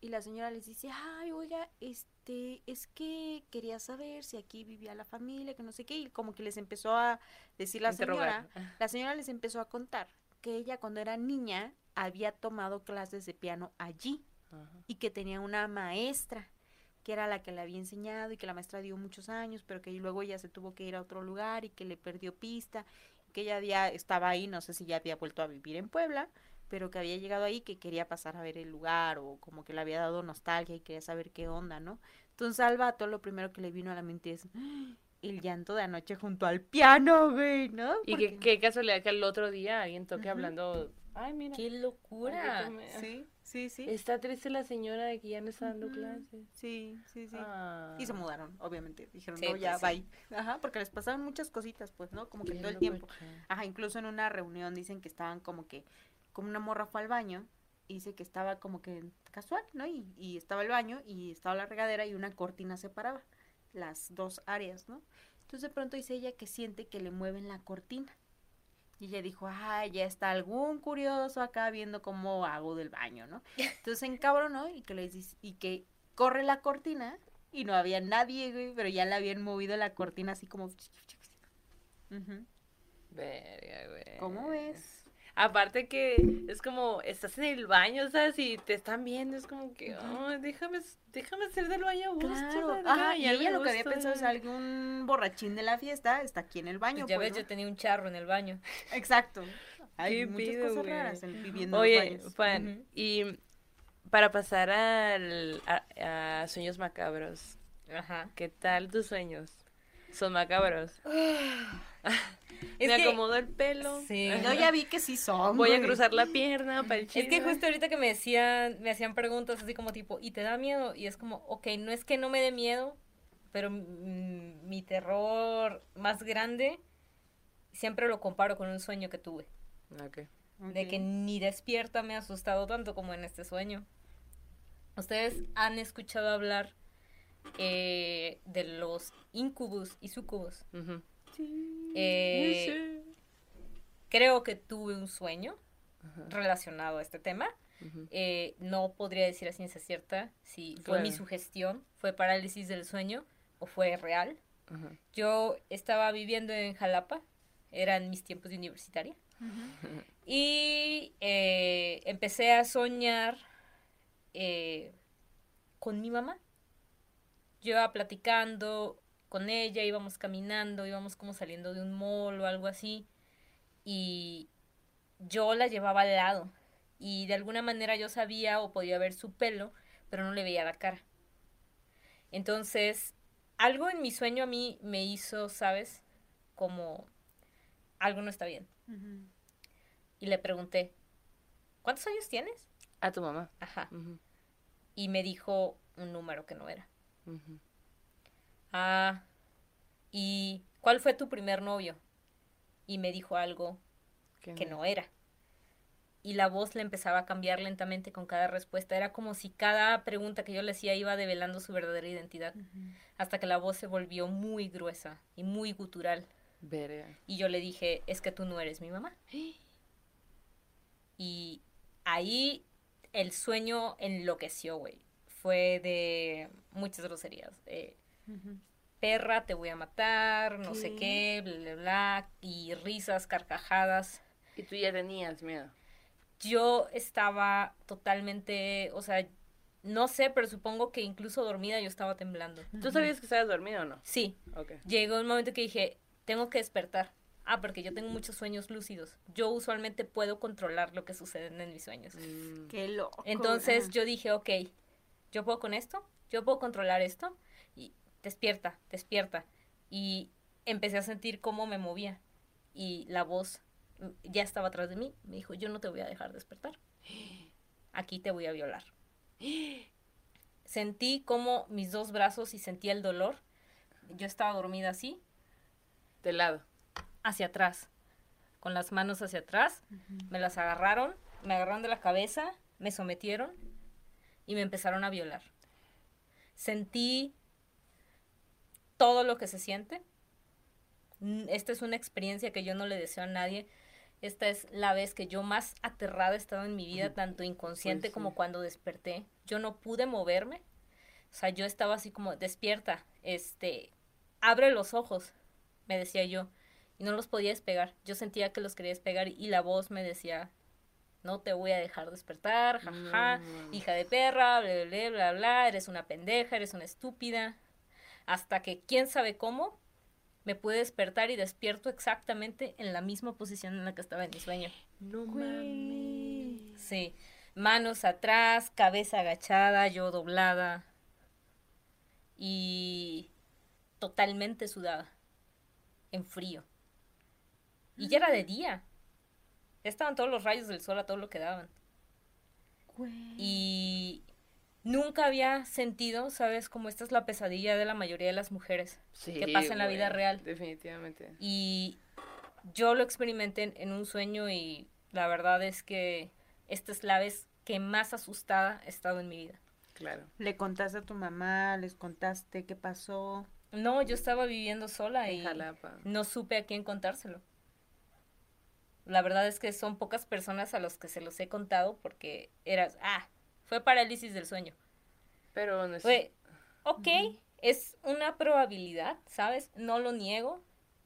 Y la señora les dice, ay, oiga, este, es que quería saber si aquí vivía la familia, que no sé qué, y como que les empezó a decir la señora, la señora les empezó a contar que ella cuando era niña había tomado clases de piano allí Ajá. y que tenía una maestra que era la que le había enseñado y que la maestra dio muchos años, pero que luego ella se tuvo que ir a otro lugar y que le perdió pista, que ella ya estaba ahí, no sé si ya había vuelto a vivir en Puebla, pero que había llegado ahí que quería pasar a ver el lugar o como que le había dado nostalgia y quería saber qué onda, ¿no? Entonces al vato lo primero que le vino a la mente es ¡Ah! el llanto de anoche junto al piano, güey, ¿no? Y qué, qué casualidad que el otro día alguien toque hablando. Ay, mira. ¡Qué locura! Sí, sí, sí. Está triste la señora de que ya no está dando Ujú. clases. Sí, sí, sí. Ah. Y se mudaron, obviamente. Dijeron, Sí, no, ya, pues, sí. bye. Ajá, porque les pasaban muchas cositas, pues, ¿no? Como que todo el tiempo. Ajá, incluso en una reunión dicen que estaban como que, como una morra fue al baño, y dice que estaba como que casual, ¿no? Y, y estaba el baño y estaba la regadera y una cortina separaba las dos áreas, ¿no? Entonces de pronto dice ella que siente que le mueven la cortina. Y ella dijo, ah, ya está algún curioso acá viendo cómo hago del baño, ¿no? <laughs> Entonces se encabronó y que les dice, y que corre la cortina y no había nadie, güey, pero ya le habían movido la cortina así como... Ujú. Verga, güey. ¿Cómo ves? Aparte que es como, estás en el baño, ¿sabes? Y te están viendo, es como que, oh, déjame, déjame hacer del baño a gusto. Claro, ajá, Déjame y ella lo que había pensado es ya. algún borrachín de la fiesta está aquí en el baño. Pues ya pues, ves, ¿no? yo tenía un charro en el baño. Exacto. Hay Qué muchas pido, cosas raras en, viviendo en los baños. Juan, Ujú. y para pasar al, a, a sueños macabros, Ajá. ¿qué tal tus sueños? ¿Son macabros? <sighs> <sighs> <sighs> <laughs> Es Me que- acomodo el pelo. Sí. Yo ya vi que sí son. Voy a cruzar la pierna para el Es que justo ahorita que me decían, me hacían preguntas así como tipo, ¿y te da miedo? Y es como, ok, no es que no me dé miedo, pero mm, mi terror más grande siempre lo comparo con un sueño que tuve. Ok. De que ni despierta me ha asustado tanto como en este sueño. ¿Ustedes han escuchado hablar eh, de los incubus y sucubus? Ujú. Eh, creo que tuve un sueño Ajá. relacionado a este tema. Eh, no podría decir a ciencia cierta si fue mi sugestión, fue parálisis del sueño o fue real. Yo estaba viviendo en Jalapa, eran mis tiempos de universitaria, y eh, empecé a soñar eh, con mi mamá. Yo iba platicando con ella, íbamos caminando, íbamos como saliendo de un mall o algo así, y yo la llevaba al lado, y de alguna manera yo sabía o podía ver su pelo, pero no le veía la cara. Entonces, algo en mi sueño a mí me hizo, ¿sabes? Como algo no está bien. Y le pregunté, ¿cuántos años tienes? A tu mamá. Ajá. Y me dijo un número que no era. Ujú. Ah, ¿y cuál fue tu primer novio? Y me dijo algo ¿Qué que no era. Y la voz le empezaba a cambiar lentamente con cada respuesta. Era como si cada pregunta que yo le hacía iba develando su verdadera identidad. Hasta que la voz se volvió muy gruesa y muy gutural. Verga. Y yo le dije, es que tú no eres mi mamá. <gasps> Y ahí el sueño enloqueció, güey. Fue de muchas groserías. Eh, Perra, te voy a matar, no sé ¿Qué? bla, bla, bla. Y risas, carcajadas. Y tú ya tenías miedo. Yo estaba totalmente, o sea, no sé, pero supongo que incluso dormida yo estaba temblando. ¿Tú sabías que estabas dormido o no? Sí, Ok. llegó un momento que dije, tengo que despertar. Ah, porque yo tengo muchos sueños lúcidos. Yo usualmente puedo controlar lo que sucede en mis sueños. Mm. Qué loco. Entonces yo dije, ok, yo puedo con esto, yo puedo controlar esto, y despierta, despierta. Y empecé a sentir cómo me movía. Y la voz ya estaba atrás de mí. Me dijo, yo no te voy a dejar despertar. Aquí te voy a violar. Sentí como mis dos brazos y sentía el dolor. Yo estaba dormida así, De lado. hacia atrás, con las manos hacia atrás. Me las agarraron, me agarraron de la cabeza, me sometieron y me empezaron a violar. Sentí todo lo que se siente. Esta es una experiencia que yo no le deseo a nadie. Esta es la vez que yo más aterrada he estado en mi vida, tanto inconsciente Pues sí. como cuando desperté. Yo no pude moverme. O sea, yo estaba así como despierta, este, abre los ojos, me decía yo, y no los podía despegar. Yo sentía que los quería despegar y la voz me decía, no te voy a dejar despertar, jaja, No. hija de perra, bla, bla, bla, bla, bla, eres una pendeja, eres una estúpida. Hasta que quién sabe cómo me pude despertar y despierto exactamente en la misma posición en la que estaba en mi sueño. No Güey. Sí, manos atrás, cabeza agachada, yo doblada. y totalmente sudada, en frío. Y ya era de día. Ya estaban todos los rayos del sol a todo lo que daban. Y nunca había sentido, ¿sabes? Como esta es la pesadilla de la mayoría de las mujeres Sí, que pasa en la vida real. Definitivamente. Y yo lo experimenté en, en un sueño y la verdad es que esta es la vez que más asustada he estado en mi vida. Claro. ¿Le contaste a tu mamá? ¿Les contaste qué pasó? No, yo estaba viviendo sola En y Jalapa. no supe a quién contárselo. La verdad es que son pocas personas a los que se los he contado porque eras, ah, fue parálisis del sueño. Pero no es... Fue, ok, es una probabilidad, ¿sabes? No lo niego,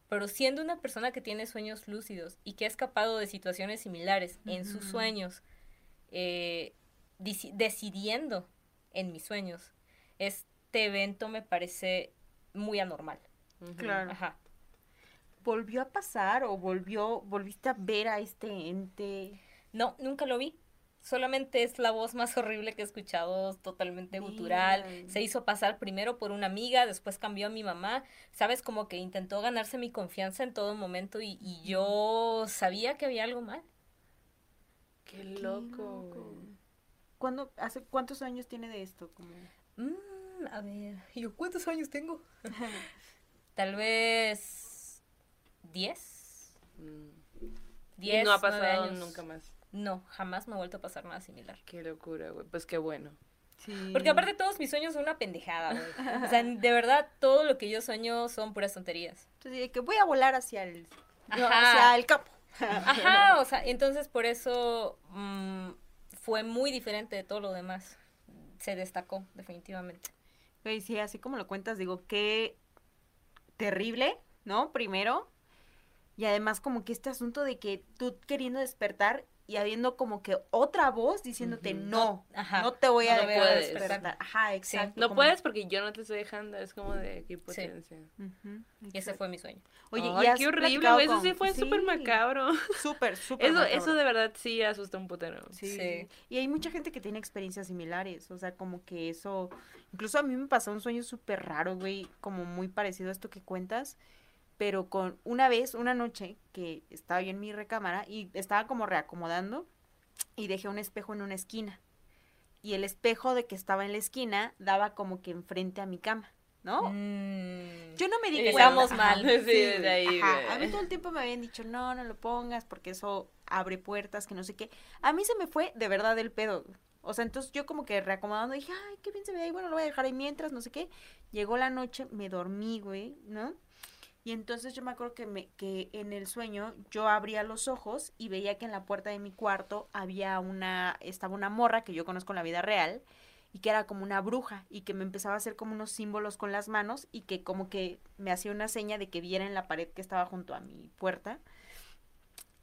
pero siendo una persona que tiene sueños lúcidos y que ha escapado de situaciones similares en sus sueños, eh, deci- decidiendo en mis sueños, este evento me parece muy anormal. Claro. Ajá. ¿Volvió a pasar o volvió, volviste a ver a este ente? No, nunca lo vi. Solamente es la voz más horrible que he escuchado, totalmente gutural. Se hizo pasar primero por una amiga, después cambió a mi mamá. Sabes, como que intentó ganarse mi confianza en todo momento y, y yo sabía que había algo mal. Qué Qué loco. ¿Cuándo, hace, ¿Cuántos años tiene de esto? Como... Mm, a ver, ¿y yo cuántos años tengo? <laughs> Tal vez diez. Mm. Y Diez, no ha pasado años. nunca más. No, jamás me ha vuelto a pasar nada similar. Qué locura, güey. Pues qué bueno. Sí. Porque aparte todos mis sueños son una pendejada, güey. O sea, de verdad, todo lo que yo sueño son puras tonterías. Entonces, de que voy a volar hacia el, no, hacia el campo. Ajá, o sea, entonces por eso mm, fue muy diferente de todo lo demás. Se destacó, definitivamente. Güey, sí, así como lo cuentas, digo, qué terrible, ¿no? Primero. Y además como que este asunto de que tú queriendo despertar y habiendo como que otra voz diciéndote, no, Ajá. no te voy a No dejar puedes. despertar. Ajá, exacto. No como- puedes porque yo no te estoy dejando. Es como de qué potencia. Y ese fue mi sueño. Oye, y qué horrible, güey. Eso con- sí fue súper macabro. <laughs> Súper, súper Eso, macabro. eso de verdad sí asusta un putero. Sí. Sí. Y hay mucha gente que tiene experiencias similares, o sea, como que eso, incluso a mí me pasó un sueño súper raro, güey, como muy parecido a esto que cuentas, pero con una vez, una noche, que estaba yo en mi recámara y estaba como reacomodando y dejé un espejo en una esquina. Y el espejo de que estaba en la esquina daba como que enfrente a mi cama, ¿no? Mm. Yo no me di cuenta. estamos Ajá, mal. <laughs> Sí, desde güey, ahí, ajá. A mí todo el tiempo me habían dicho, no, no lo pongas porque eso abre puertas, que no sé qué. A mí se me fue de verdad el pedo. O sea, entonces yo como que reacomodando dije, ay, qué bien se ve ahí, bueno, lo voy a dejar ahí mientras, no sé qué. Llegó la noche, me dormí, güey, ¿no? Y entonces yo me acuerdo que, me, que en el sueño yo abría los ojos y veía que en la puerta de mi cuarto había una, estaba una morra que yo conozco en la vida real y que era como una bruja y que me empezaba a hacer como unos símbolos con las manos y que como que me hacía una seña de que viera en la pared que estaba junto a mi puerta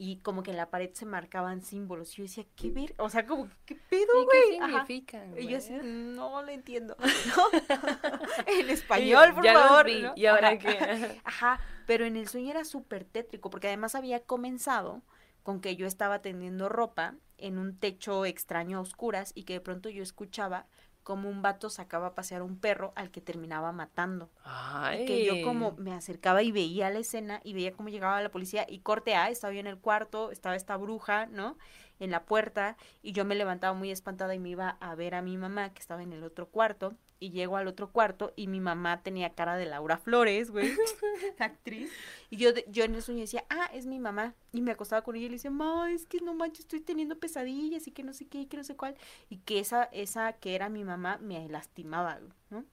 y como que en la pared se marcaban símbolos. Y yo decía, ¿qué ver? O sea, como, ¿qué pedo, ¿Y güey? qué significan, Y yo así, güey? no lo entiendo. <laughs> <laughs> en español, por Ya favor. vi, ¿no? ¿Y ahora Ajá. qué? <laughs> Ajá, pero en el sueño era súper tétrico, porque además había comenzado con que yo estaba tendiendo ropa en un techo extraño a oscuras y que de pronto yo escuchaba como un vato sacaba a pasear a un perro al que terminaba matando. Ay. Y que yo como me acercaba y veía la escena y veía cómo llegaba la policía y corte A, estaba yo en el cuarto, estaba esta bruja, ¿no? En la puerta y yo me levantaba muy espantada y me iba a ver a mi mamá que estaba en el otro cuarto y llego al otro cuarto y mi mamá tenía cara de Laura Flores, güey, <laughs> actriz. Y yo, yo en el sueño decía, ah, es mi mamá. Y me acostaba con ella y le decía, ma, es que no manches, estoy teniendo pesadillas y que no sé qué, y que no sé cuál. Y que esa, esa que era mi mamá me lastimaba, ¿no?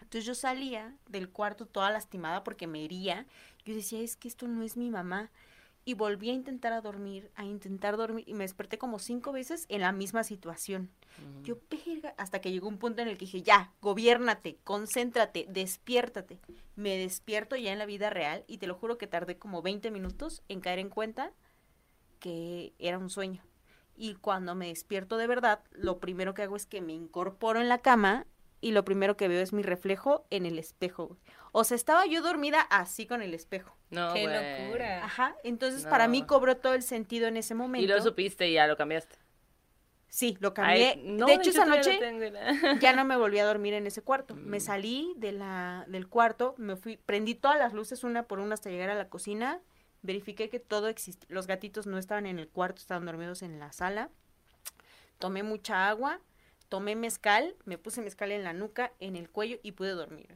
Entonces yo salía del cuarto toda lastimada porque me hería. Yo decía, es que esto no es mi mamá. Y volví a intentar a dormir, a intentar dormir. Y me desperté como cinco veces en la misma situación. Yo, verga, hasta que llegó un punto en el que dije, ya, gobiérnate, concéntrate, despiértate. Me despierto ya en la vida real y te lo juro que tardé como 20 minutos en caer en cuenta que era un sueño. Y cuando me despierto de verdad, lo primero que hago es que me incorporo en la cama y lo primero que veo es mi reflejo en el espejo. güey. O sea, estaba yo dormida así con el espejo. No, ¡Qué güey. locura! Ajá, entonces para mí cobró todo el sentido en ese momento. Y lo supiste y ya lo cambiaste. Sí, lo cambié. Ay, no, de hecho, esa noche <laughs> ya no me volví a dormir en ese cuarto. Mm. Me salí de la, del cuarto, me fui, prendí todas las luces una por una hasta llegar a la cocina, verifiqué que todo existía, los gatitos no estaban en el cuarto, estaban dormidos en la sala, tomé mucha agua, tomé mezcal, me puse mezcal en la nuca, en el cuello y pude dormir.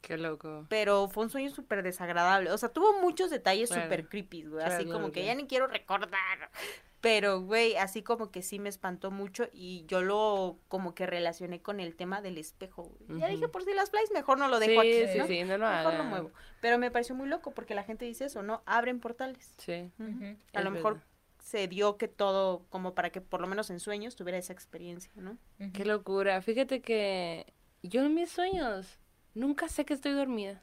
Qué loco. Pero fue un sueño súper desagradable, o sea, tuvo muchos detalles Claro. súper creepy, güey, Claro, así claro, como que ya ni quiero recordar. Pero, güey, así como que sí me espantó mucho y yo lo como que relacioné con el tema del espejo. güey. Ya dije, por si las flies, mejor no lo dejo sí, aquí, sí, ¿no? sí, no lo Mejor lo muevo. Pero me pareció muy loco porque la gente dice eso, ¿no? Abren portales. Sí. A Es lo mejor verdad. Se dio que todo, como para que por lo menos en sueños tuviera esa experiencia, ¿no? Qué locura. Fíjate que yo en mis sueños nunca sé que estoy dormida.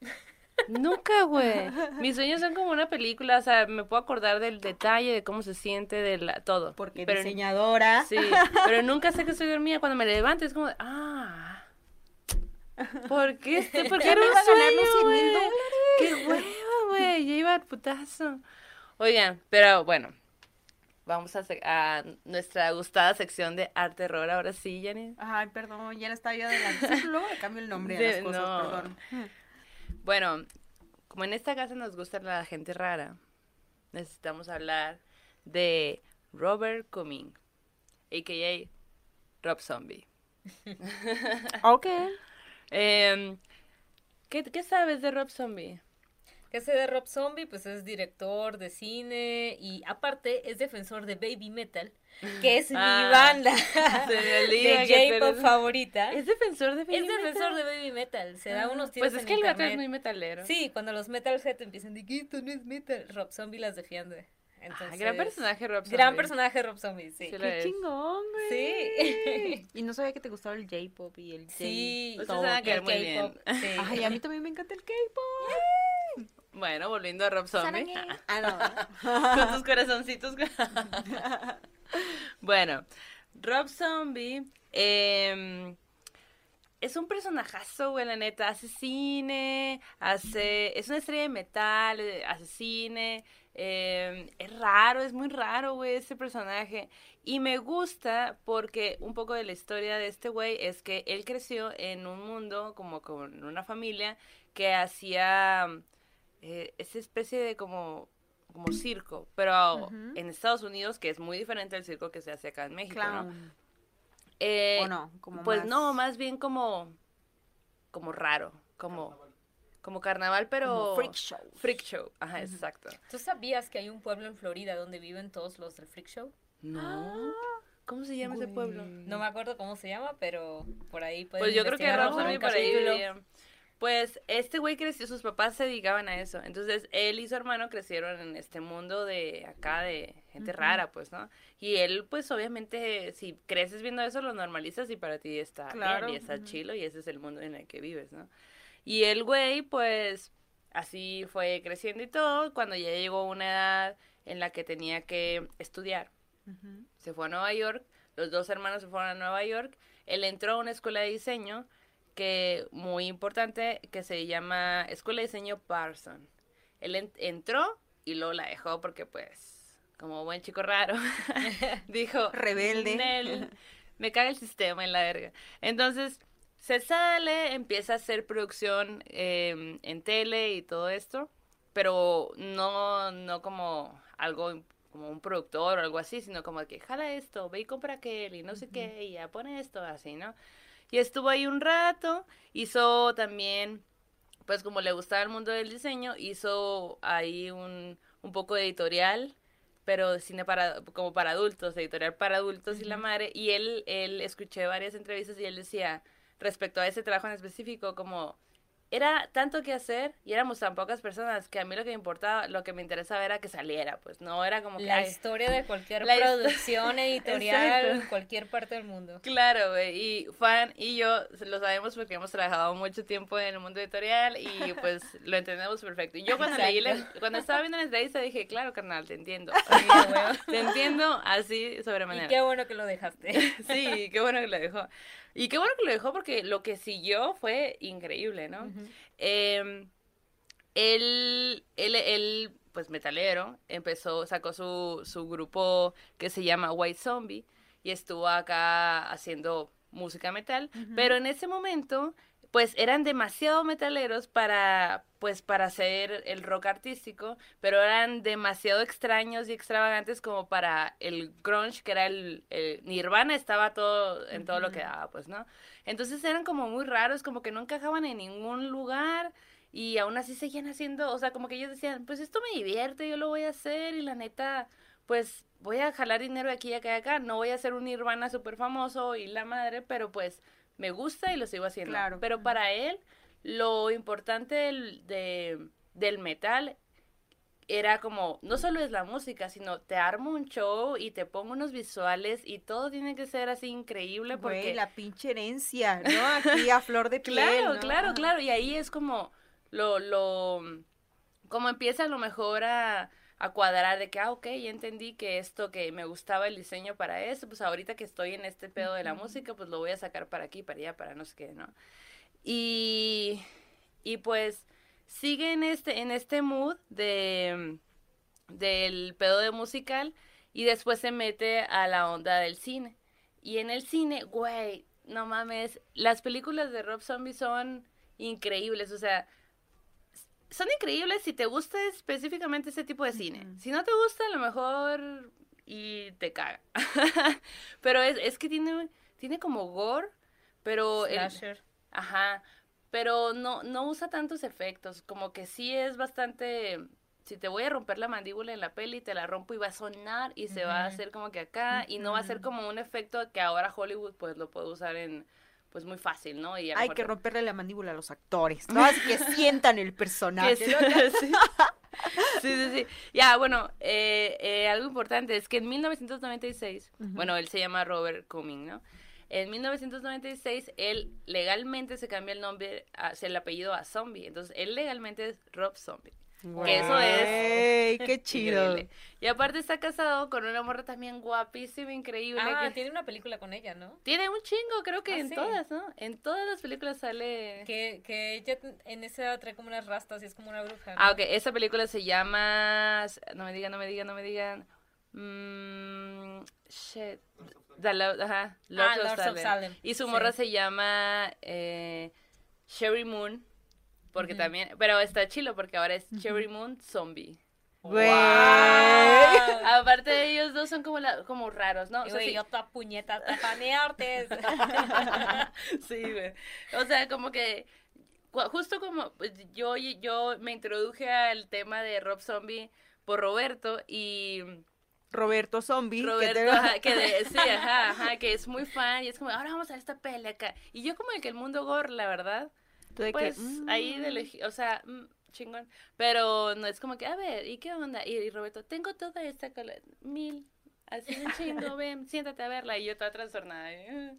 <laughs> Nunca, güey. Mis sueños son como una película, o sea, me puedo acordar del detalle, de cómo se siente, de la, todo. Porque pero, diseñadora. Sí, pero nunca sé que estoy dormida. Cuando me levanto es como, de, ah, ¿por qué? Este, ¿Por qué era me un sueño, 100 mil güey? ¡Qué hueva, güey! Ya iba al putazo. Oigan, pero bueno, vamos a, nuestra gustada sección de arte horror. Ahora sí, Jenny. Ay, perdón, ya la estaba yo adelante. Luego le cambio el nombre a las <laughs> cosas, no. perdón. Bueno, como en esta casa nos gusta la gente rara, necesitamos hablar de Robert Cumming, a.k.a. Rob Zombie. <laughs> Ok. <laughs> Em, ¿qué, qué sabes de Rob Zombie? Que sé de Rob Zombie, pues es director de cine y aparte es defensor de Baby Metal, que es mi Ah, banda <laughs> se me <laughs> olvida de J-pop favorita. ¿Es defensor de Baby Es defensor Metal? de Baby Metal, se da Ah, unos tiros Pues es en que el internet. es muy metalero. Sí, cuando los metalhead empiezan de que esto no es metal, Rob Zombie las defiende. Ah, Entonces, gran personaje Rob Zombie. Gran personaje Rob Zombie, sí. Sí, lo Qué es. chingón, güey. Sí. <laughs> Y no sabía que te gustaba el J-pop y el J. Sí, Ustedes todo. van a y caer el muy bien. K-pop, sí. Ay, a mí también me encanta el K-pop. Bueno, volviendo a Rob Zombie. Ah, no. <laughs> con tus corazoncitos. <laughs> bueno, Rob Zombie em, es un personajazo, güey, la neta. Hace cine, hace, es una estrella de metal, eh, hace cine. em, es raro, es muy raro, güey, este personaje. Y me gusta porque un poco de la historia de este güey es que él creció en un mundo, como con una familia, que hacía eh, esa especie de como como circo, pero en Estados Unidos, que es muy diferente al circo que se hace acá en México, ¿no? Clown. Eh, ¿O no? Como pues más- no, más bien como como raro, como como carnaval, pero Como freak show. Freak show, ajá, exacto. ¿Tú sabías que hay un pueblo en Florida donde viven todos los del Freak Show? No. ¿Cómo se llama ese pueblo? No me acuerdo cómo se llama, pero por ahí pueden Pues yo creo que un por ahí vivía. Pues este güey creció, sus papás se dedicaban a eso. Entonces él y su hermano crecieron en este mundo de acá de gente rara, pues, ¿no? Y él, pues obviamente, si creces viendo eso, lo normalizas y para ti está Claro, bien y está chilo y ese es el mundo en el que vives, ¿no? Y el güey, pues, así fue creciendo y todo. Cuando ya llegó a una edad en la que tenía que estudiar, se fue a Nueva York, los dos hermanos se fueron a Nueva York, él entró a una escuela de diseño que muy importante que se llama Escuela de Diseño Parson. Él en- entró y luego la dejó porque pues como buen chico raro <laughs> dijo Rebelde. "Nel, me caga el sistema en la verga. Entonces se sale, empieza a hacer producción eh, en tele y todo esto, pero no, no como algo como un productor o algo así, sino como que jala esto, ve y compra aquel y no sé qué, y ya pone esto, así, ¿no? Y estuvo ahí un rato, hizo también, pues como le gustaba el mundo del diseño, hizo ahí un, un poco de editorial, pero de cine para, como para adultos, editorial para adultos y la madre, y él, él escuché varias entrevistas y él decía, respecto a ese trabajo en específico, como era tanto que hacer y éramos tan pocas personas que a mí lo que me importaba, lo que me interesaba era que saliera, pues no era como que... La ay, historia de cualquier producción <laughs> editorial Exacto. en cualquier parte del mundo. Claro, güey, y Juan y yo lo sabemos porque hemos trabajado mucho tiempo en el mundo editorial y pues <laughs> lo entendemos perfecto. Y yo cuando leí la- Exacto. cuando estaba viendo la entrevista dije, claro, carnal, te entiendo. <laughs> Sí. Te entiendo así Y sobremanera. qué bueno que lo dejaste. Sí, qué bueno que lo dejó. Y qué bueno que lo dejó porque lo que siguió fue increíble, ¿no? Eh, él, él, él, pues metalero, empezó, sacó su, su grupo que se llama White Zombie y estuvo acá haciendo música metal, pero en ese momento pues eran demasiado metaleros para pues para hacer el rock artístico, pero eran demasiado extraños y extravagantes como para el grunge que era el, Nirvana estaba todo en todo lo que daba, pues, ¿no? Entonces eran como muy raros, como que no encajaban en ningún lugar y aún así seguían haciendo, o sea, como que ellos decían, pues esto me divierte, yo lo voy a hacer y la neta pues voy a jalar dinero de aquí y acá y acá, no voy a ser un Nirvana súper famoso y la madre, pero pues me gusta y lo sigo haciendo. Claro. Pero para él, lo importante del, de, del metal era como, no solo es la música, sino te armo un show y te pongo unos visuales y todo tiene que ser así increíble porque... Güey, la pinche herencia, ¿no? Aquí a flor de <laughs> piel, Claro, claro, claro, y ahí es como lo, lo, como empieza a lo mejor a a cuadrar de que, ah, ok, ya entendí que esto que me gustaba el diseño para eso, pues ahorita que estoy en este pedo de la música, pues lo voy a sacar para aquí, para allá, para no sé qué, ¿no? Y, y pues sigue en este, en este mood de, del pedo de musical y después se mete a la onda del cine. Y en el cine, güey, no mames, las películas de Rob Zombie son increíbles, o sea, son increíbles si te gusta específicamente ese tipo de cine. Si no te gusta, a lo mejor y te caga. <laughs> pero es, es que tiene, tiene como gore, pero... Slasher. ajá, pero no, no usa tantos efectos, como que sí es bastante... Si te voy a romper la mandíbula en la peli, te la rompo y va a sonar y se va a hacer como que acá y no va a ser como un efecto que ahora Hollywood pues lo puede usar en pues muy fácil, ¿no? Y Hay que romperle la mandíbula a los actores, <laughs> ¿no? Así que sientan el personaje. <laughs> sí, sí, sí, Ya, bueno, eh, eh, algo importante es que en 1996, bueno, él se llama Robert Cumming, ¿no? En 1996, él legalmente se cambia el nombre, a, el apellido a Zombie. Entonces, él legalmente es Rob Zombie. Que eso es. ¡Qué <laughs> chido! Y aparte está casado con una morra también guapísima, increíble. Ah, tiene una película con ella, ¿no? Tiene un chingo, creo que ah, en todas, ¿no? En todas las películas sale. Que, que ella en esa trae como unas rastas y es como una bruja. Ah, ok. Esa película se llama. No me digan, no me digan, no me digan. Mmm. Shit. ajá. Lords ah, of, Salem. Y su morra se llama. Eh, Sherry Moon. Porque también, pero está chilo porque ahora es Cherry Moon Zombie. Güey. Aparte de ellos dos son como como raros, ¿no? O sea, yo toda puñeta tapanearte. <laughs> sí, güey. O sea, como que justo como pues, yo yo me introduje al tema de Rob Zombie por Roberto y Roberto Zombie. Roberto, que, ajá, que sí, <laughs> ajá, ajá, que es muy fan y es como, ahora vamos a esta pelea acá. Y yo como el que el mundo gore, la verdad, pues ahí de mm. o sea, mm, chingón. Pero no es como que, a ver, ¿y qué onda? Y, Roberto, tengo toda esta cola, mil, así un chingo, <laughs> ven, siéntate a verla. Y yo toda trastornada. Y,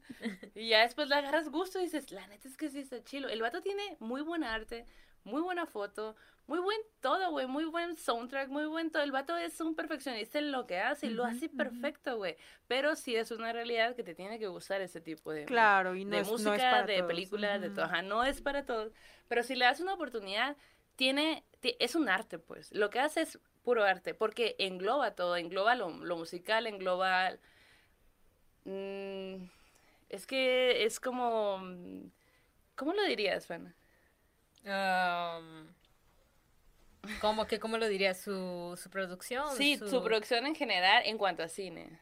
y ya después le agarras gusto y dices, la neta es que sí está chilo. El vato tiene muy buena arte, muy buena foto, muy buen todo, güey, muy buen soundtrack, muy buen todo. El vato es un perfeccionista en lo que hace y lo hace perfecto, güey. Pero sí es una realidad que te tiene que gustar ese tipo de, claro, y de música, de películas, de todo. Ajá, no es para todos. Pero si le das una oportunidad, tiene, es un arte, pues. Lo que hace es puro arte, porque engloba todo, engloba lo, musical, engloba... Mm, es que es como... ¿Cómo lo dirías, Fana? Um, ¿Cómo que, cómo lo diría? ¿Su, su producción? Sí, su... producción en general en cuanto a cine.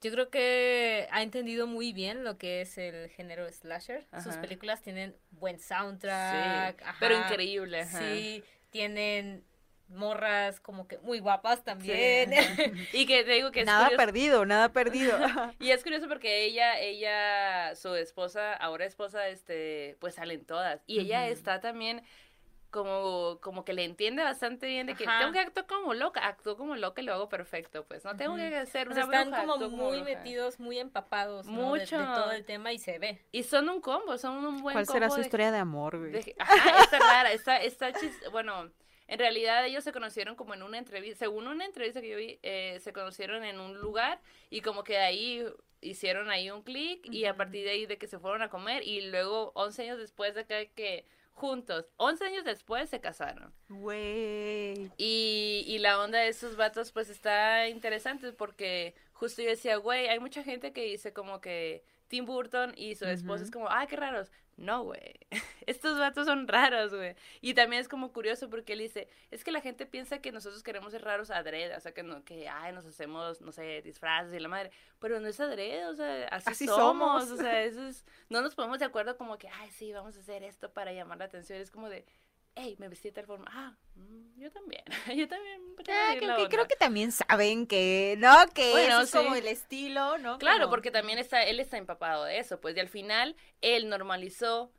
Yo creo que ha entendido muy bien lo que es el género slasher. Sus películas tienen buen soundtrack. pero increíble. Sí, tienen morras como que muy guapas también. <laughs> y que te digo que nada perdido, nada <laughs> perdido. y es curioso porque ella, ella, su esposa, ahora esposa, este, pues salen todas. Y ella está también como, como que le entiende bastante bien de que tengo que actuar como loca, actúo como loca y lo hago perfecto, pues no tengo que hacer una Están como muy metidos, muy empapados Mucho. De, todo el tema y se ve. Y son un combo, son un buen ¿Cuál será su historia de amor, güey? ajá, está rara, está, está chis... bueno, en realidad ellos se conocieron como en una entrevista, según una entrevista que yo vi, eh, se conocieron en un lugar y como que de ahí hicieron ahí un clic y a partir de ahí de que se fueron a comer y luego 11 años después de que, que juntos. 11 años después se casaron. Güey. Y, y la onda de esos vatos pues está interesante porque justo yo decía, güey, hay mucha gente que dice como que Tim Burton y su esposa es como, ay, qué raros. No, güey. <laughs> Estos vatos son raros, güey. Y también es como curioso porque él dice, es que la gente piensa que nosotros queremos ser raros adrede, o sea, que, no, que ay, nos hacemos, no sé, disfraces y la madre. Pero no es adrede, o sea, así, Así somos. somos. O sea, eso es, no nos ponemos de acuerdo como que, ay, sí, vamos a hacer esto para llamar la atención. Es como de, hey, me vestí de tal forma. Ah, mm, yo también. <laughs> yo también. Ah, creo, que, onda. creo que también saben que, ¿no? Que Bueno, eso es como el estilo, ¿no? Claro, Como- porque también está, él está empapado de eso, pues, y al final él normalizó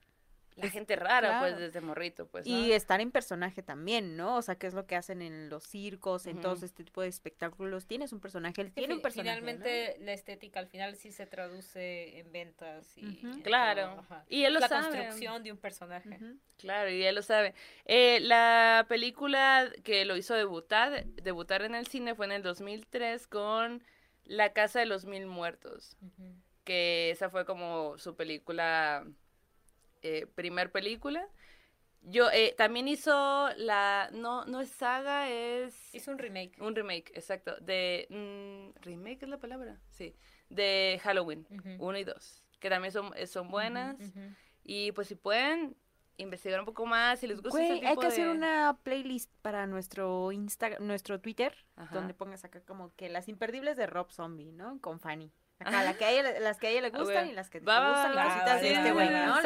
la Es- gente rara, pues, desde morrito, pues, ¿no? Y estar en personaje también, ¿no? O sea, que es lo que hacen en los circos, en todos este tipo de espectáculos. Tienes un personaje, él tiene un personaje. Finalmente la estética al final sí se traduce en ventas y en Claro. todo. Y él lo la sabe. construcción de un personaje. Claro, y él lo sabe. Eh, la película que lo hizo debutar, debutar en el cine fue en el 2003 con La Casa de los Mil Muertos, que esa fue como su película, eh, primer película. Yo, eh, también hizo la, no, no es saga, es... Hizo un remake. Un remake, exacto. De. mm, remake es la palabra. Sí. De Halloween. Ujú. Uno y dos. Que también son, eh, son buenas. Y pues si pueden investigar un poco más, si les gusta Güey, hay que hacer una playlist para nuestro Instagram, nuestro Twitter, Ajá. donde pongas acá como que las imperdibles de Rob Zombie, ¿no? Con Fanny. Acá, la que a ella- las que a ella le gustan y las que te gustan y cositas de este güey, ¿no?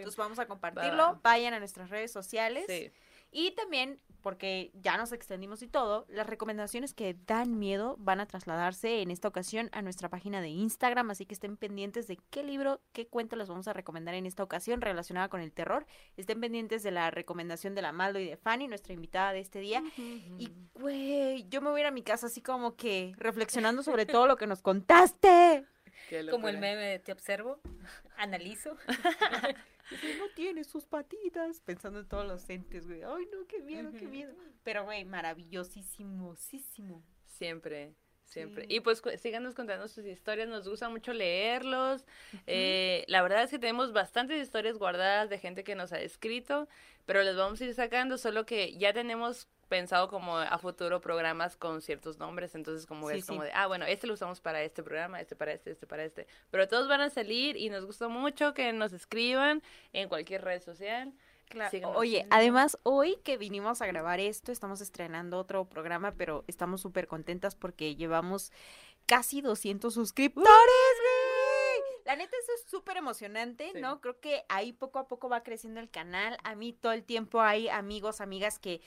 Entonces vamos a compartirlo, va. vayan a nuestras redes sociales. Sí. Y también, porque ya nos extendimos y todo, las recomendaciones que dan miedo van a trasladarse en esta ocasión a nuestra página de Instagram, así que estén pendientes de qué libro, qué cuento les vamos a recomendar en esta ocasión relacionada con el terror. Estén pendientes de la recomendación de la Maldo y de Fanny, nuestra invitada de este día. Y, güey, yo me voy a ir a mi casa así como que reflexionando sobre todo lo que nos contaste. <laughs> Como el meme de te observo, analizo. <laughs> <laughs> Dice, no tiene sus patitas. Pensando en todos los entes, güey. Ay, no, qué miedo, qué miedo. Pero, güey, maravillosísimosísimo. Siempre, siempre. Sí. Y pues cu- síganos contando sus historias, nos gusta mucho leerlos. Eh, la verdad es que tenemos bastantes historias guardadas de gente que nos ha escrito, pero les vamos a ir sacando, solo que ya tenemos pensado como a futuro programas con ciertos nombres, entonces como Sí, es como de, ah, bueno, este lo usamos para este programa, este para este, este para este, pero todos van a salir y nos gusta mucho que nos escriban en cualquier red social. Síganos. Oye, además, hoy que vinimos a grabar esto, estamos estrenando otro programa, pero estamos súper contentas porque llevamos casi 200 suscriptores. La neta, eso es súper emocionante, Sí. ¿no? Creo que ahí poco a poco va creciendo el canal. A mí todo el tiempo hay amigos, amigas que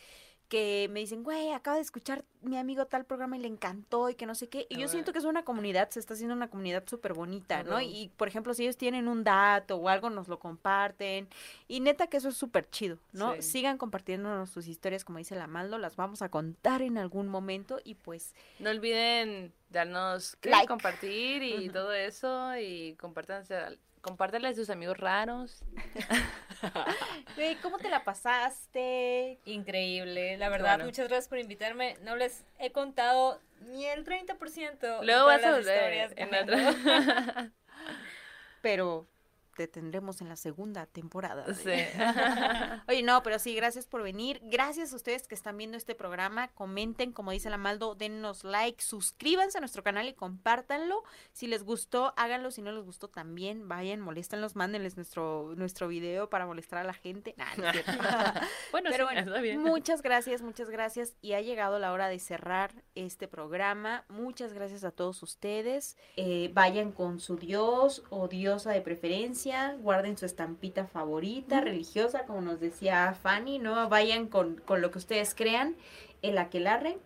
que me dicen, güey, acabo de escuchar mi amigo tal programa y le encantó y que no sé qué. Y yo siento que es una comunidad, se está haciendo una comunidad súper bonita, ¿no? Y, por ejemplo, si ellos tienen un dato o algo, nos lo comparten. Y neta que eso es súper chido, ¿no? Sí. Sigan compartiéndonos sus historias, como dice la Maldo, las vamos a contar en algún momento y pues No olviden darnos. Like. compartir y todo eso y compártanse, compártanle a sus amigos raros. <laughs> <laughs> ¿cómo te la pasaste? Increíble, la verdad, bueno. muchas gracias por invitarme. No les he contado ni el 30% de Luego todas vas a las volver historias. en otra. <laughs> Pero te tendremos en la segunda temporada. Sí. <laughs> Oye, no, pero sí, gracias por venir. Gracias a ustedes que están viendo este programa. Comenten, como dice la Maldo, dennos like, suscríbanse a nuestro canal y compártanlo. Si les gustó, háganlo. Si no les gustó, también vayan, moléstenlos, mándenles nuestro, nuestro video para molestar a la gente. Nah, no <laughs> bueno, Pero sí, bueno, está bien. muchas gracias, muchas gracias. Y ha llegado la hora de cerrar este programa. Muchas gracias a todos ustedes. Eh, vayan con su dios o diosa de preferencia. Guarden su estampita favorita, religiosa, como nos decía Fanny, ¿no? Vayan con, con lo que ustedes crean. El aquelarre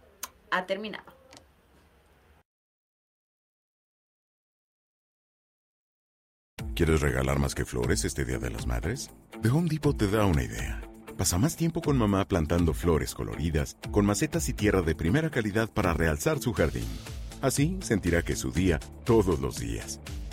ha terminado. ¿Quieres regalar más que flores este Día de las Madres? The Home Depot te da una idea. Pasa más tiempo con mamá plantando flores coloridas, con macetas y tierra de primera calidad para realzar su jardín. Así sentirá que es su día todos los días.